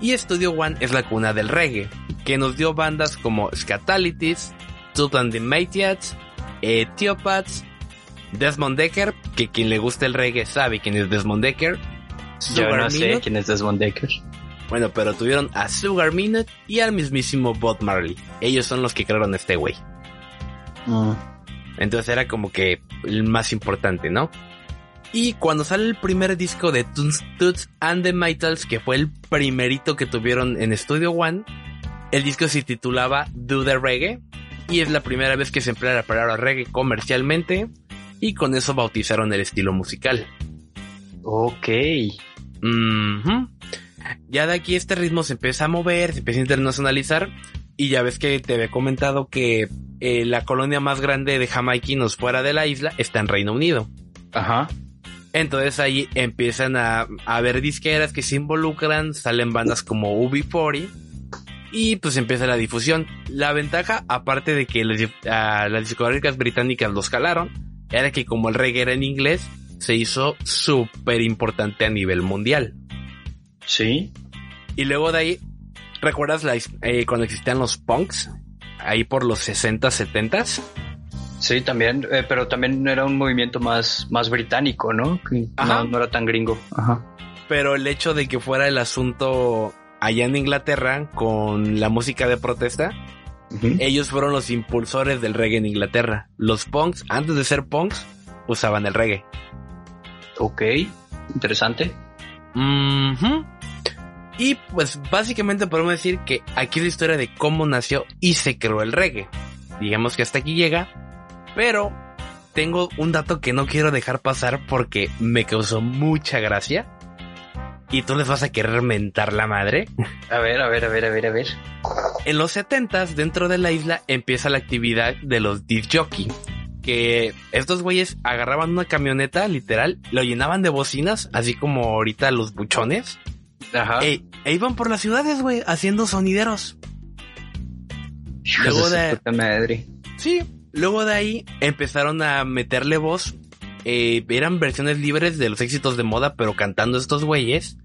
Y Studio One es la cuna del reggae, que nos dio bandas como Scatalities, And the Maytiats, Ethiopaths, Desmond Decker, que quien le gusta el reggae sabe quién es Desmond Decker. Yo no sé quién es Desmond Decker. Bueno, pero tuvieron a Sugar Minott y al mismísimo Bob Marley. Ellos son los que crearon este güey. Mm. Entonces era como que el más importante, ¿no? Y cuando sale el primer disco de Toots, Toots and the Maytals, que fue el primerito que tuvieron en Studio One, el disco se titulaba Do the Reggae y es la primera vez que se emplea la palabra reggae comercialmente y con eso bautizaron el estilo musical. Ok. Ya de aquí este ritmo se empieza a mover, se empieza a internacionalizar y ya ves que te había comentado que eh, la colonia más grande de jamaiquinos fuera de la isla está en Reino Unido. Ajá. Entonces ahí empiezan a, a haber disqueras que se involucran, salen bandas como UB40 y pues empieza la difusión. La ventaja, aparte de que las, a las discográficas británicas los jalaron, era que como el reggae era en inglés, se hizo súper importante a nivel mundial. Sí. Y luego de ahí, ¿recuerdas la, eh, cuando existían los punks? Ahí por los 60, 70 Sí, también, eh, pero también era un movimiento más, más británico, ¿no? Ajá. No, no era tan gringo. Ajá. Pero el hecho de que fuera el asunto allá en Inglaterra con la música de protesta, ellos fueron los impulsores del reggae en Inglaterra. Los punks, antes de ser punks, usaban el reggae. Ok, interesante. Ujú. Y pues básicamente podemos decir que aquí es la historia de cómo nació y se creó el reggae. Digamos que hasta aquí llega, pero tengo un dato que no quiero dejar pasar porque me causó mucha gracia. Y tú les vas a querer mentar la madre. A ver, a ver, a ver, a ver, a ver. En los 70s, dentro de la isla, empieza la actividad de los disc jockey. Que estos güeyes agarraban una camioneta, literal, lo llenaban de bocinas, así como ahorita los buchones. Ajá. E, e iban por las ciudades, güey, haciendo sonideros. Luego de de- su puta madre. Sí. Luego de ahí empezaron a meterle voz. Eh, eran versiones libres de los éxitos de moda, pero cantando estos güeyes.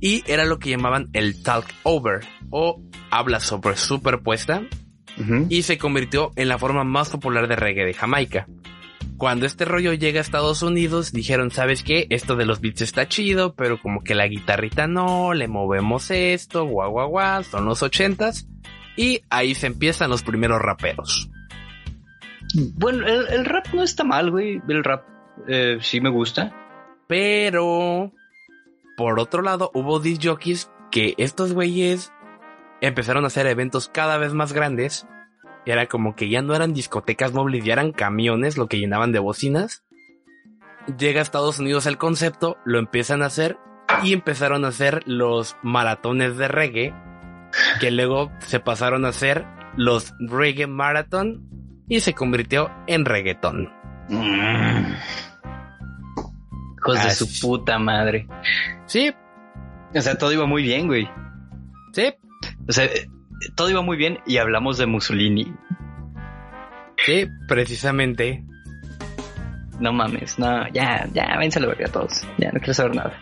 Y era lo que llamaban el talk over o habla sobre superpuesta. Y se convirtió en la forma más popular de reggae de Jamaica. Cuando este rollo llega a Estados Unidos, dijeron, ¿sabes qué? Esto de los beats está chido, pero como que la guitarrita no, le movemos esto, guau, guau, guau, son los ochentas. Y ahí se empiezan los primeros raperos. Bueno, el, el rap no está mal, güey. El rap eh, sí me gusta. Pero, por otro lado, hubo disc jockeys que estos güeyes empezaron a hacer eventos cada vez más grandes. Y era como que ya no eran discotecas móviles, ya eran camiones lo que llenaban de bocinas. Llega a Estados Unidos el concepto, lo empiezan a hacer y empezaron a hacer los maratones de reggae, que luego se pasaron a hacer los reggae marathon y se convirtió en reggaeton. Mm. Hijos de su puta madre. Sí, O sea, todo iba muy bien, güey. sí, O sea, todo iba muy bien y hablamos de Mussolini. Sí, precisamente. No mames, no, ya, ya, váyanse a la verga todos. Ya, no quiero saber nada.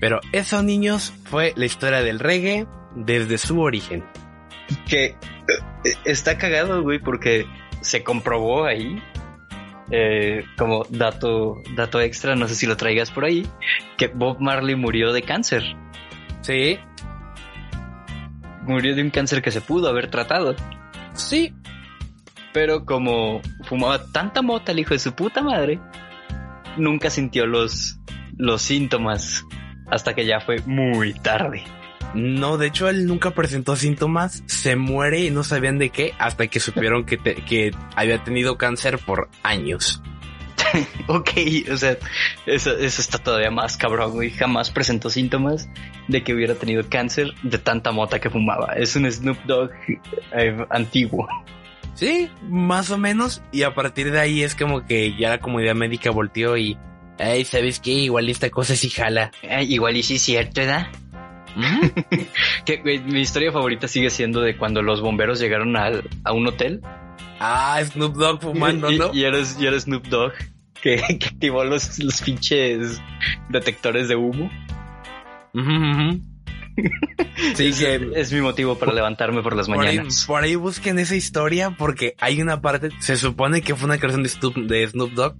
Pero eso, niños, fue la historia del reggae desde su origen. Que eh, está cagado, güey, porque se comprobó ahí. Eh, como dato, dato extra, no sé si lo traigas por ahí, que Bob Marley murió de cáncer. Sí, Murió de un cáncer que se pudo haber tratado. sí, Pero como fumaba tanta mota el hijo de su puta madre, nunca sintió los, los síntomas hasta que ya fue muy tarde. No, de hecho él nunca presentó síntomas, se muere y no sabían de qué hasta que supieron que, te- que había tenido cáncer por años. Ok, o sea, eso, eso está todavía más cabrón, güey. Jamás presentó síntomas de que hubiera tenido cáncer de tanta mota que fumaba. Es un Snoop Dogg eh, antiguo. Sí, más o menos. Y a partir de ahí es como que ya la comunidad médica volteó y... Ay, ¿sabes qué? Igual esta cosa sí jala. Eh, igual y sí es cierto, ¿verdad? Ujú. Que, mi historia favorita sigue siendo de cuando los bomberos llegaron al- a un hotel ah, Snoop Dogg fumando, y, ¿no? y eres, y eres Snoop Dogg que, que activó los, los pinches detectores de humo. Sí, es, que es mi motivo para levantarme por las ahí, mañanas. por ahí busquen esa historia porque hay una parte, se supone que fue una canción de Snoop, de Snoop Dogg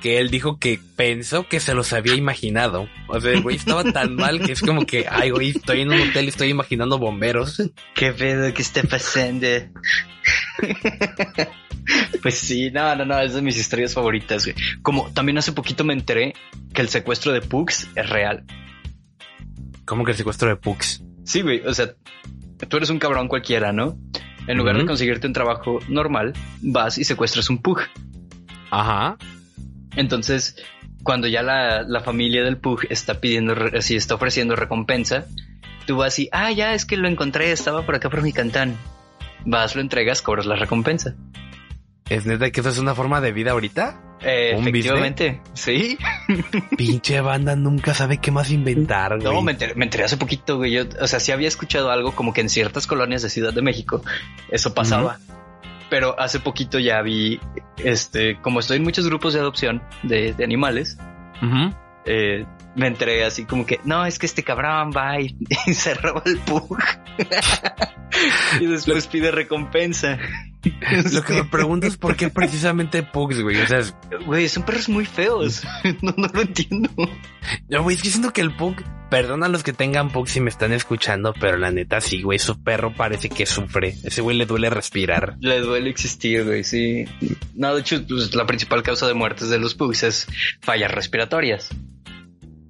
que él dijo que pensó que se los había imaginado. O sea, el güey estaba tan mal que es como que, ay, güey, estoy en un hotel y estoy imaginando bomberos. ¿Qué pedo que está pasando? pues sí, no, no, no, es de mis historias favoritas, güey. Como también hace poquito me enteré que el secuestro de Pugs es real. Como que el secuestro de Pugs. Sí, güey, o sea, tú eres un cabrón cualquiera, ¿no? En lugar de conseguirte un trabajo normal, vas y secuestras un Pug. Ajá. Entonces, cuando ya la, la familia del Pug está pidiendo, así está ofreciendo recompensa, tú vas y, ah, ya es que lo encontré, estaba por acá por mi cantón. Vas, lo entregas, cobras la recompensa. ¿Es neta que eso es una forma de vida ahorita? Eh, ¿Un efectivamente, sí. Pinche banda nunca sabe qué más inventar, güey. No, me enteré, me enteré hace poquito, güey. Yo, o sea, sí había escuchado algo como que en ciertas colonias de Ciudad de México eso pasaba. Pero hace poquito ya vi, este, como estoy en muchos grupos de adopción de, de animales, eh, me enteré así como que, no, es que este cabrón va y, y se roba el pug. y después pide recompensa. Lo que me pregunto es por qué precisamente Pugs, güey. O sea, es- Güey, son perros muy feos. no, no lo entiendo. yo, güey, es que siento que el Pug, perdón a los que tengan Pug si me están escuchando, pero la neta sí, güey, su perro parece que sufre. Ese güey le duele respirar. Le duele existir, güey, sí. No, de hecho, pues, la principal causa de muertes de los pugs es fallas respiratorias.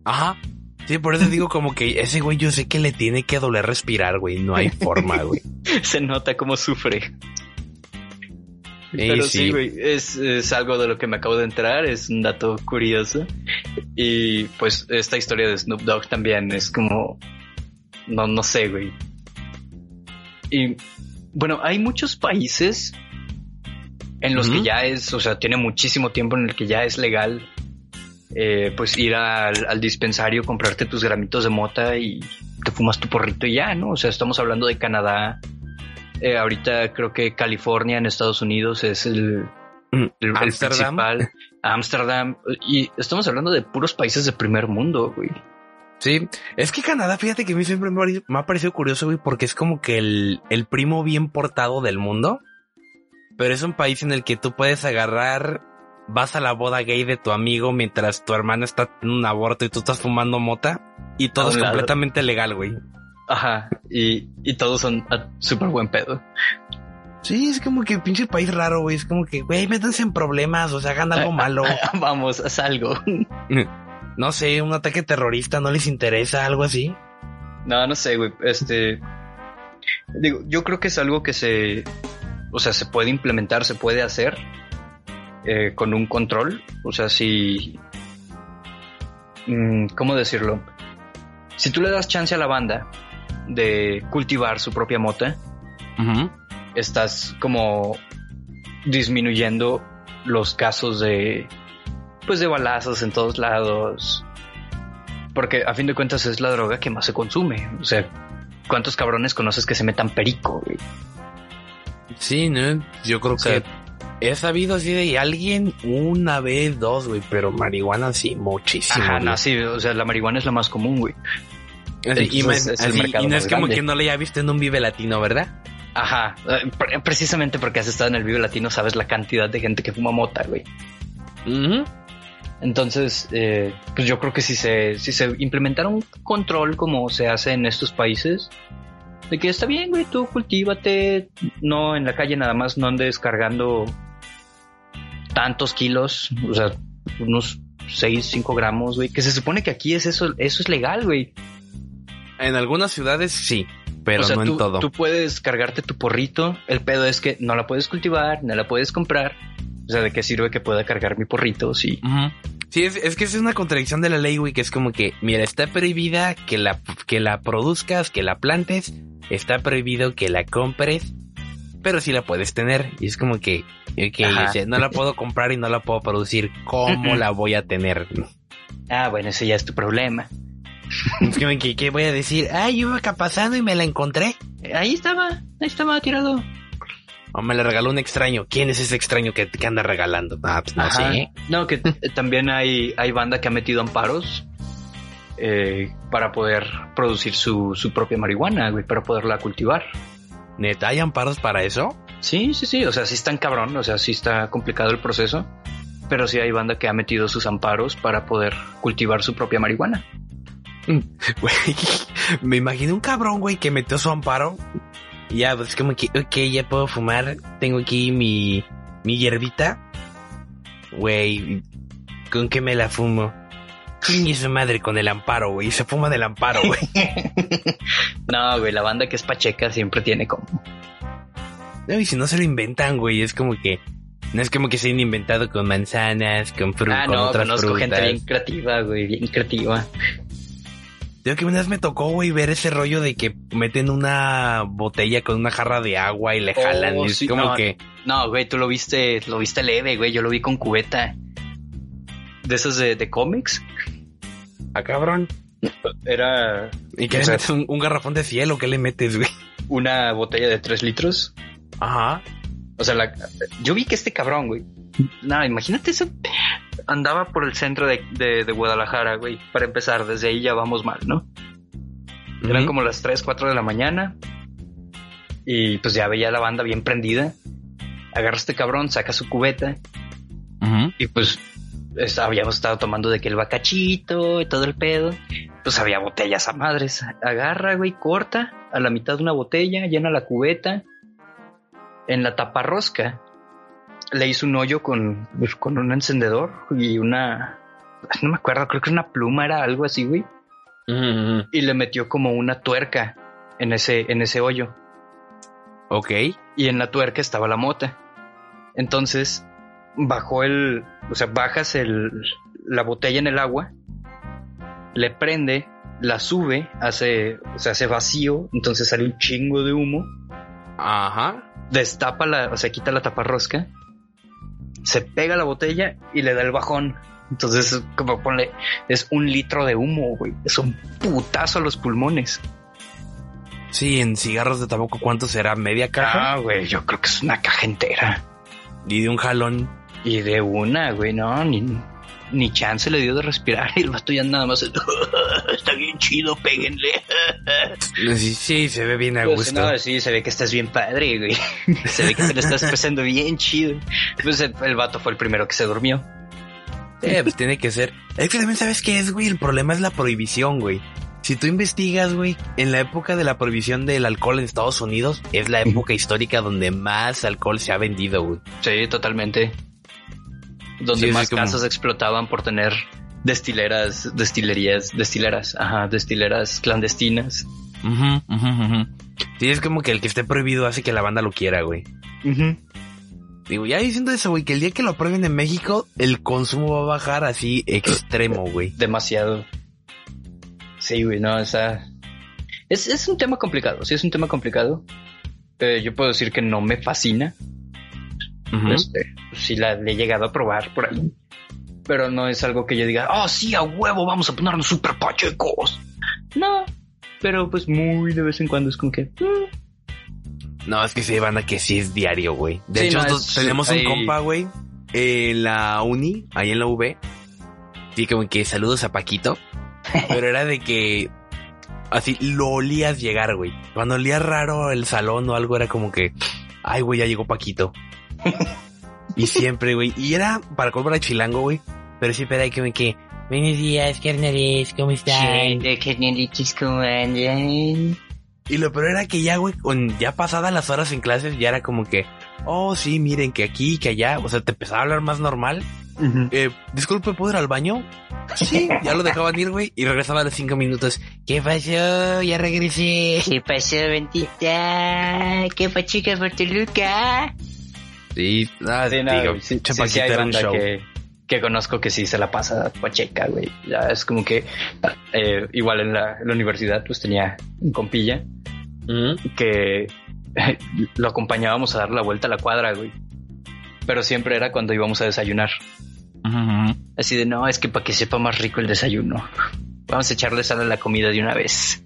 Ajá. Sí, por eso digo como que ese güey yo sé que le tiene que doler respirar, güey. No hay forma, güey. Se nota cómo sufre. Pero sí. sí, güey, es, es algo de lo que me acabo de enterar, es un dato curioso. Y pues esta historia de Snoop Dogg también es como... No, no sé, güey. Y bueno, hay muchos países en los que ya es, o sea, tiene muchísimo tiempo en el que ya es legal eh, pues ir al, al dispensario, comprarte tus gramitos de mota y te fumas tu porrito y ya, ¿no? O sea, estamos hablando de Canadá. Eh, ahorita creo que California en Estados Unidos es el, Mm, el, principal. Ámsterdam. Y estamos hablando de puros países de primer mundo, güey. Sí, es que Canadá, fíjate que a mí siempre me ha parecido- me ha parecido curioso, güey, porque es como que el, el primo bien portado del mundo, pero es un país en el que tú puedes agarrar, vas a la boda gay de tu amigo mientras tu hermana está en un aborto y tú estás fumando mota, y todo es lado. completamente legal, güey. Ajá. Y, y todos son a súper buen pedo. Sí, es como que pinche país raro, güey, es como que, güey, métanse en problemas, o sea, hagan algo malo. Vamos, haz algo. No sé, un ataque terrorista no les interesa, algo así. No, no sé, güey. Este. Digo, yo creo que es algo que se. O sea, se puede implementar, se puede hacer eh, con un control. O sea, si. mm, ¿Cómo decirlo? Si tú le das chance a la banda de cultivar su propia mota, estás como disminuyendo los casos de pues de balazos en todos lados porque a fin de cuentas es la droga que más se consume o sea cuántos cabrones conoces que se metan perico güey? Sí, ¿no? Yo creo O sea, que he sabido así de alguien una vez, dos, güey, pero marihuana sí, muchísimo. ajá no sí o sea la marihuana es la más común güey Así, y, más- es así, y no es como grande. que no le haya visto en un Vive Latino, ¿verdad? ajá eh, pre- precisamente porque has estado en el Vive Latino sabes la cantidad de gente que fuma mota güey Entonces, eh, pues yo creo que si se, si se implementara un control como se hace en estos países, de que está bien, güey, tú cultívate, no en la calle nada más, no andes cargando tantos kilos, o sea, unos 6, 5 gramos, güey, que se supone que aquí es eso, eso es legal, güey. En algunas ciudades sí, pero o sea, no tú, en todo. tú puedes cargarte tu porrito, el pedo es que no la puedes cultivar, no la puedes comprar, o sea, ¿de qué sirve que pueda cargar mi porrito. Ujú. Sí, es, es que es una contradicción de la ley, güey, que es como que, mira, está prohibida que la, que la produzcas, que la plantes, está prohibido que la compres, pero sí la puedes tener. Y es como que, o sea, no la puedo comprar y no la puedo producir, ¿cómo la voy a tener? Ah, bueno, ese ya es tu problema. Es que, ¿qué, qué voy a decir? Ah, yo iba acá pasando y me la encontré. Ahí estaba, ahí estaba tirado. O me la regaló un extraño. ¿Quién es ese extraño que, que anda regalando? Ah, pues no Ajá. sé. No, que también hay, hay banda que ha metido amparos eh, para poder producir su, su propia marihuana, güey, para poderla cultivar. ¿Neta hay amparos para eso? Sí, sí, sí, o sea, sí está en cabrón, o sea, sí está complicado el proceso, pero sí hay banda que ha metido sus amparos para poder cultivar su propia marihuana. Güey, me imagino un cabrón, güey, que metió su amparo. Y ya, pues como que, ok, ya puedo fumar. Tengo aquí mi, mi hierbita. Güey, ¿con qué me la fumo? Chingue su madre con el amparo, güey. Se fuma del amparo, güey. No, güey, la banda que es pacheca siempre tiene como... No, y si no se lo inventan, güey, es como que... No es como que se hayan inventado con manzanas, con frutas, Ah, con no, otras conozco frutas. gente bien creativa, güey, bien creativa. Yo que una vez me tocó, güey, ver ese rollo de que meten una botella con una jarra de agua y le jalan. Oh, y es sí, como no. que. No, güey, tú lo viste, lo viste leve, güey. Yo lo vi con cubeta. De esos de, de cómics. Ah, cabrón. Era ¿Y qué O le sea- metes? Un, un garrafón de cielo? ¿Qué le metes, güey? una botella de 3 litros. Ajá. O sea, la, yo vi que este cabrón, güey. No, imagínate eso. Andaba por el centro de, de, de Guadalajara, güey. Para empezar, desde ahí ya vamos mal, ¿no? Eran como las 3, 4 de la mañana. Y pues ya veía la banda bien prendida. Agarra este cabrón, saca su cubeta. Y pues es- habíamos estado tomando de que el bacachito y todo el pedo. Pues había botellas a madres. Agarra, güey, corta a la mitad de una botella, llena la cubeta. En la taparrosca le hizo un hoyo con, pues, con un encendedor y una... No me acuerdo, creo que una pluma era algo así, güey. Ujú. Y le metió como una tuerca en ese, en ese hoyo. Ok. y en la tuerca estaba la mota. Entonces bajó el, o sea, bajas el, la botella en el agua, le prende, la sube, hace, o sea, hace vacío, entonces sale un chingo de humo, Ajá. destapa la, o sea, quita la taparrosca, se pega la botella y le da el bajón. Entonces, como ponle, es un litro de humo, güey. Es un putazo a los pulmones. Sí, en cigarros de tabaco, ¿cuánto será? ¿Media caja? Ah, güey, yo creo que es una caja entera. Y de un jalón. Y de una, güey, no, ni, ni chance le dio de respirar. Y el vato ya nada más. Está bien chido, péguenle. Sí, sí, se ve bien a Pues, gusto. no, sí, se ve que estás bien padre, güey. Se ve que te lo estás pasando bien chido. Pues el, el vato fue el primero que se durmió. Eh, pues tiene que ser. Es que también sabes qué es, güey. El problema es la prohibición, güey. Si tú investigas, güey, en la época de la prohibición del alcohol en Estados Unidos, es la época histórica donde más alcohol se ha vendido, güey. Sí, totalmente. Donde Sí, más como- casas explotaban por tener destileras, destilerías, destileras, ajá, destileras clandestinas. Ujú, ujú, ujú. Sí, es como que el que esté prohibido hace que la banda lo quiera, güey. Digo, ya diciendo eso, güey, que el día que lo aprueben en México, el consumo va a bajar así extremo, güey. demasiado. Sí, güey, no, esa... Es, es un tema complicado, sí es un tema complicado. Eh, yo puedo decir que no me fascina. Ujú. Este, sí la le he llegado a probar por ahí. Pero no es algo que yo diga, oh sí, a huevo, vamos a ponernos super pachecos. No, pero pues muy de vez en cuando es como que... mm, No, es que sí, banda, que sí es diario, güey. De Sí, hecho, no, nosotros es- tenemos un compa, güey, en la uni, ahí en la V. Sí, como que saludos a Paquito. pero era de que así lo olías llegar, güey. Cuando olías raro el salón o algo, era como que, ay, güey, ya llegó Paquito. Y siempre, güey. Y era para comprar chilango, güey. Pero siempre era como que, buenos días, carnales, ¿cómo están? carnalitos, ¿cómo andan? Y lo peor era que ya, güey, con ya pasadas las horas en clases, ya era como que, oh, sí, miren que aquí, que allá, o sea, te empezaba a hablar más normal. Eh, disculpe, ¿puedo ir al baño? Sí, ya lo dejaban ir, güey, y regresaba a los cinco minutos. ¿Qué pasó? Ya regresé. ¿Qué pasó, Bentita? ¿Qué pachica por Toluca? Sí, ah, Sí, no, digo, güey, sí, sí, hay banda show. que, que conozco que sí se la pasa pacheca, güey. Ya es como que eh, igual en la, en la universidad pues tenía un compilla que lo acompañábamos a dar la vuelta a la cuadra, güey. Pero siempre era cuando íbamos a desayunar. Así de, no, es que para que sepa más rico el desayuno. Vamos a echarle sal a la comida de una vez.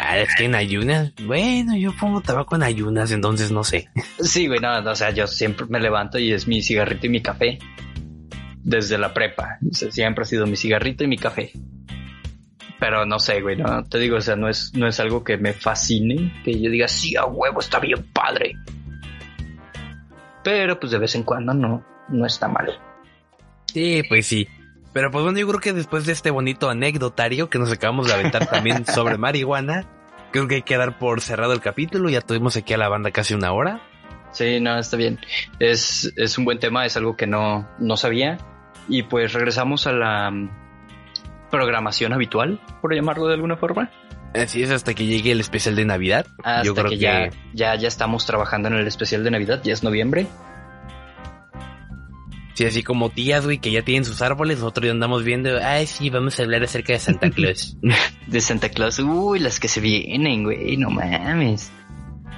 Ah, es que en ayunas, bueno, yo pongo tabaco en ayunas, entonces no sé. Sí, güey, no, no, o sea, yo siempre me levanto y es mi cigarrito y mi café. Desde la prepa. O sea, siempre ha sido mi cigarrito y mi café. Pero no sé, güey, no te digo, o sea, no es, no es algo que me fascine, que yo diga, sí, a huevo, está bien padre. Pero pues de vez en cuando no, no está mal. Sí, pues sí. Pero pues bueno, yo creo que después de este bonito anecdotario que nos acabamos de aventar también sobre marihuana, creo que hay que dar por cerrado el capítulo. Ya tuvimos aquí a la banda casi una hora. Sí, no, está bien. Es, es un buen tema, es algo que no, no sabía. Y pues regresamos a la mm, programación habitual, por llamarlo de alguna forma. Así es hasta que llegue el especial de Navidad. Hasta yo creo que, que, Ya, ya, ya estamos trabajando en el especial de Navidad, ya es noviembre. Sí, así como tías, güey, que ya tienen sus árboles, nosotros ya andamos viendo, ay, sí, vamos a hablar acerca de Santa Claus. de Santa Claus, uy, las que se vienen, güey, no mames.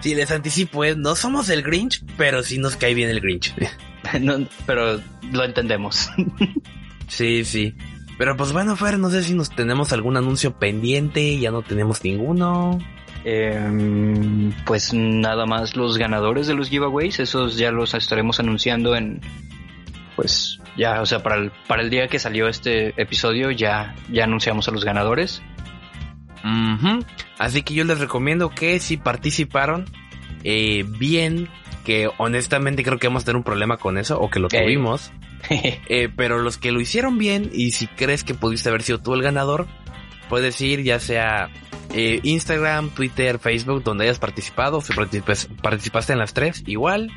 Sí, les anticipo, ¿eh? no somos el Grinch, pero sí nos cae bien el Grinch. no, pero lo entendemos. sí, sí. Pero pues bueno, Fer, no sé si nos tenemos algún anuncio pendiente, ya no tenemos ninguno. Eh, pues nada más los ganadores de los giveaways, esos ya los estaremos anunciando en, pues ya, o sea, para el, para el día que salió este episodio ya, ya anunciamos a los ganadores. Así que yo les recomiendo que si participaron eh, bien, que honestamente creo que vamos a tener un problema con eso, o que lo tuvimos. Eh, pero los que lo hicieron bien, y si crees que pudiste haber sido tú el ganador, puedes ir ya sea eh, Instagram, Twitter, Facebook, donde hayas participado, si participaste en las tres, igual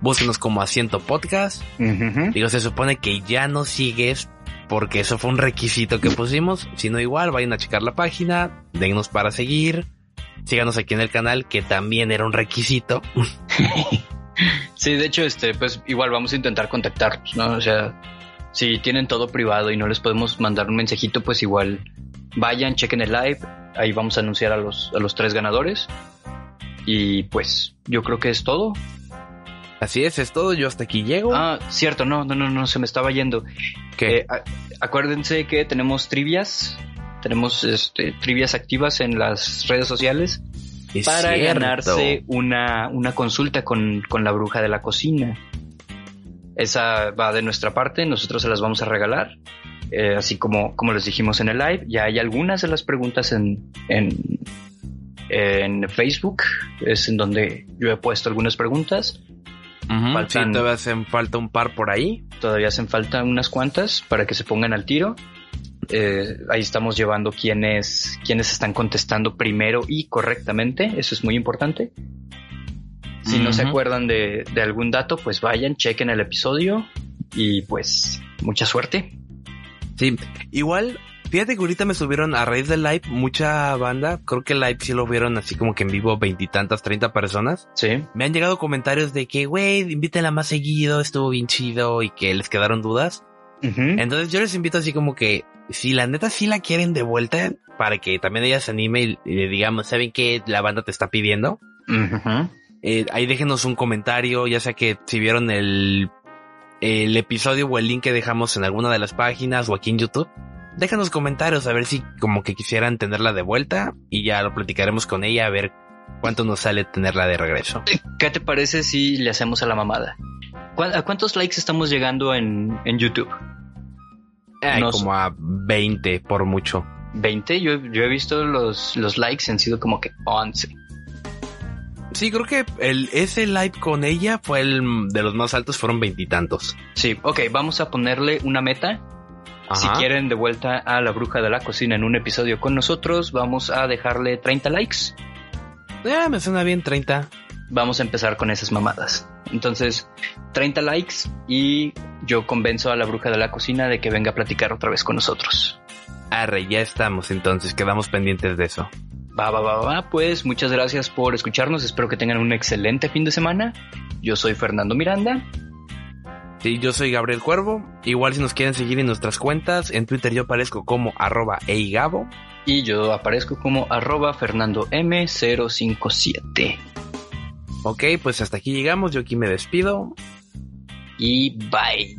búsquenos como Asiento Podcast. Digo, se supone que ya no sigues porque eso fue un requisito que pusimos. Si no, igual, vayan a checar la página, dennos para seguir. Síganos aquí en el canal, que también era un requisito. sí, de hecho, este, pues igual vamos a intentar contactarlos, ¿no? O sea, si tienen todo privado y no les podemos mandar un mensajito, pues igual vayan, chequen el live. Ahí vamos a anunciar a los, a los tres ganadores. Y pues yo creo que es todo. Así es, es todo. Yo hasta aquí llego. Ah, cierto, no, no, no, no, se me estaba yendo. Que eh, acuérdense que tenemos trivias, tenemos este, trivias activas en las redes sociales para ganarse una, una consulta con, con la bruja de la cocina. Esa va de nuestra parte, nosotros se las vamos a regalar. Eh, así como, como les dijimos en el live, ya hay algunas de las preguntas en, en, en Facebook, es en donde yo he puesto algunas preguntas todavía hacen falta un par por ahí. Todavía hacen falta unas cuantas para que se pongan al tiro. Eh, ahí estamos llevando quienes, quienes están contestando primero y correctamente. Eso es muy importante. Si no se acuerdan de, de, algún dato, pues vayan, chequen el episodio y pues mucha suerte. Sí, igual Fíjate que ahorita me subieron a raíz del live mucha banda. Creo que el live sí lo vieron así como que en vivo veintitantas, treinta personas. Sí. Me han llegado comentarios de que, güey, invítenla más seguido, estuvo bien chido y que les quedaron dudas. Entonces yo les invito así como que, si la neta sí la quieren de vuelta, para que también ella se anime y, le digamos, ¿saben qué la banda te está pidiendo? Eh, ahí déjenos un comentario, ya sea que si vieron el, el episodio o el link que dejamos en alguna de las páginas o aquí en YouTube déjanos comentarios a ver si como que quisieran tenerla de vuelta y ya lo platicaremos con ella a ver cuánto nos sale tenerla de regreso. ¿Qué te parece si le hacemos a la mamada? ¿A cuántos likes estamos llegando en, en YouTube? como a 20 por mucho. ¿20? Yo, yo he visto los, los likes han sido como que 11. Sí, creo que el, ese like con ella fue el de los más altos, fueron veintitantos. Sí, ok, vamos a ponerle una meta si quieren de vuelta a la bruja de la cocina en un episodio con nosotros, vamos a dejarle 30 likes. Ya, me suena bien 30. Vamos a empezar con esas mamadas. Entonces, 30 likes y yo convenzo a la bruja de la cocina de que venga a platicar otra vez con nosotros. Arre, ya estamos entonces, quedamos pendientes de eso. Va, va, va, va, pues muchas gracias por escucharnos, espero que tengan un excelente fin de semana. Yo soy Fernando Miranda Sí, yo soy Gabriel Cuervo. Igual si nos quieren seguir en nuestras cuentas, en Twitter yo aparezco como arroba eigabo. Y yo aparezco como arroba Fernando M057. Ok, pues hasta aquí llegamos. Yo aquí me despido. Y bye.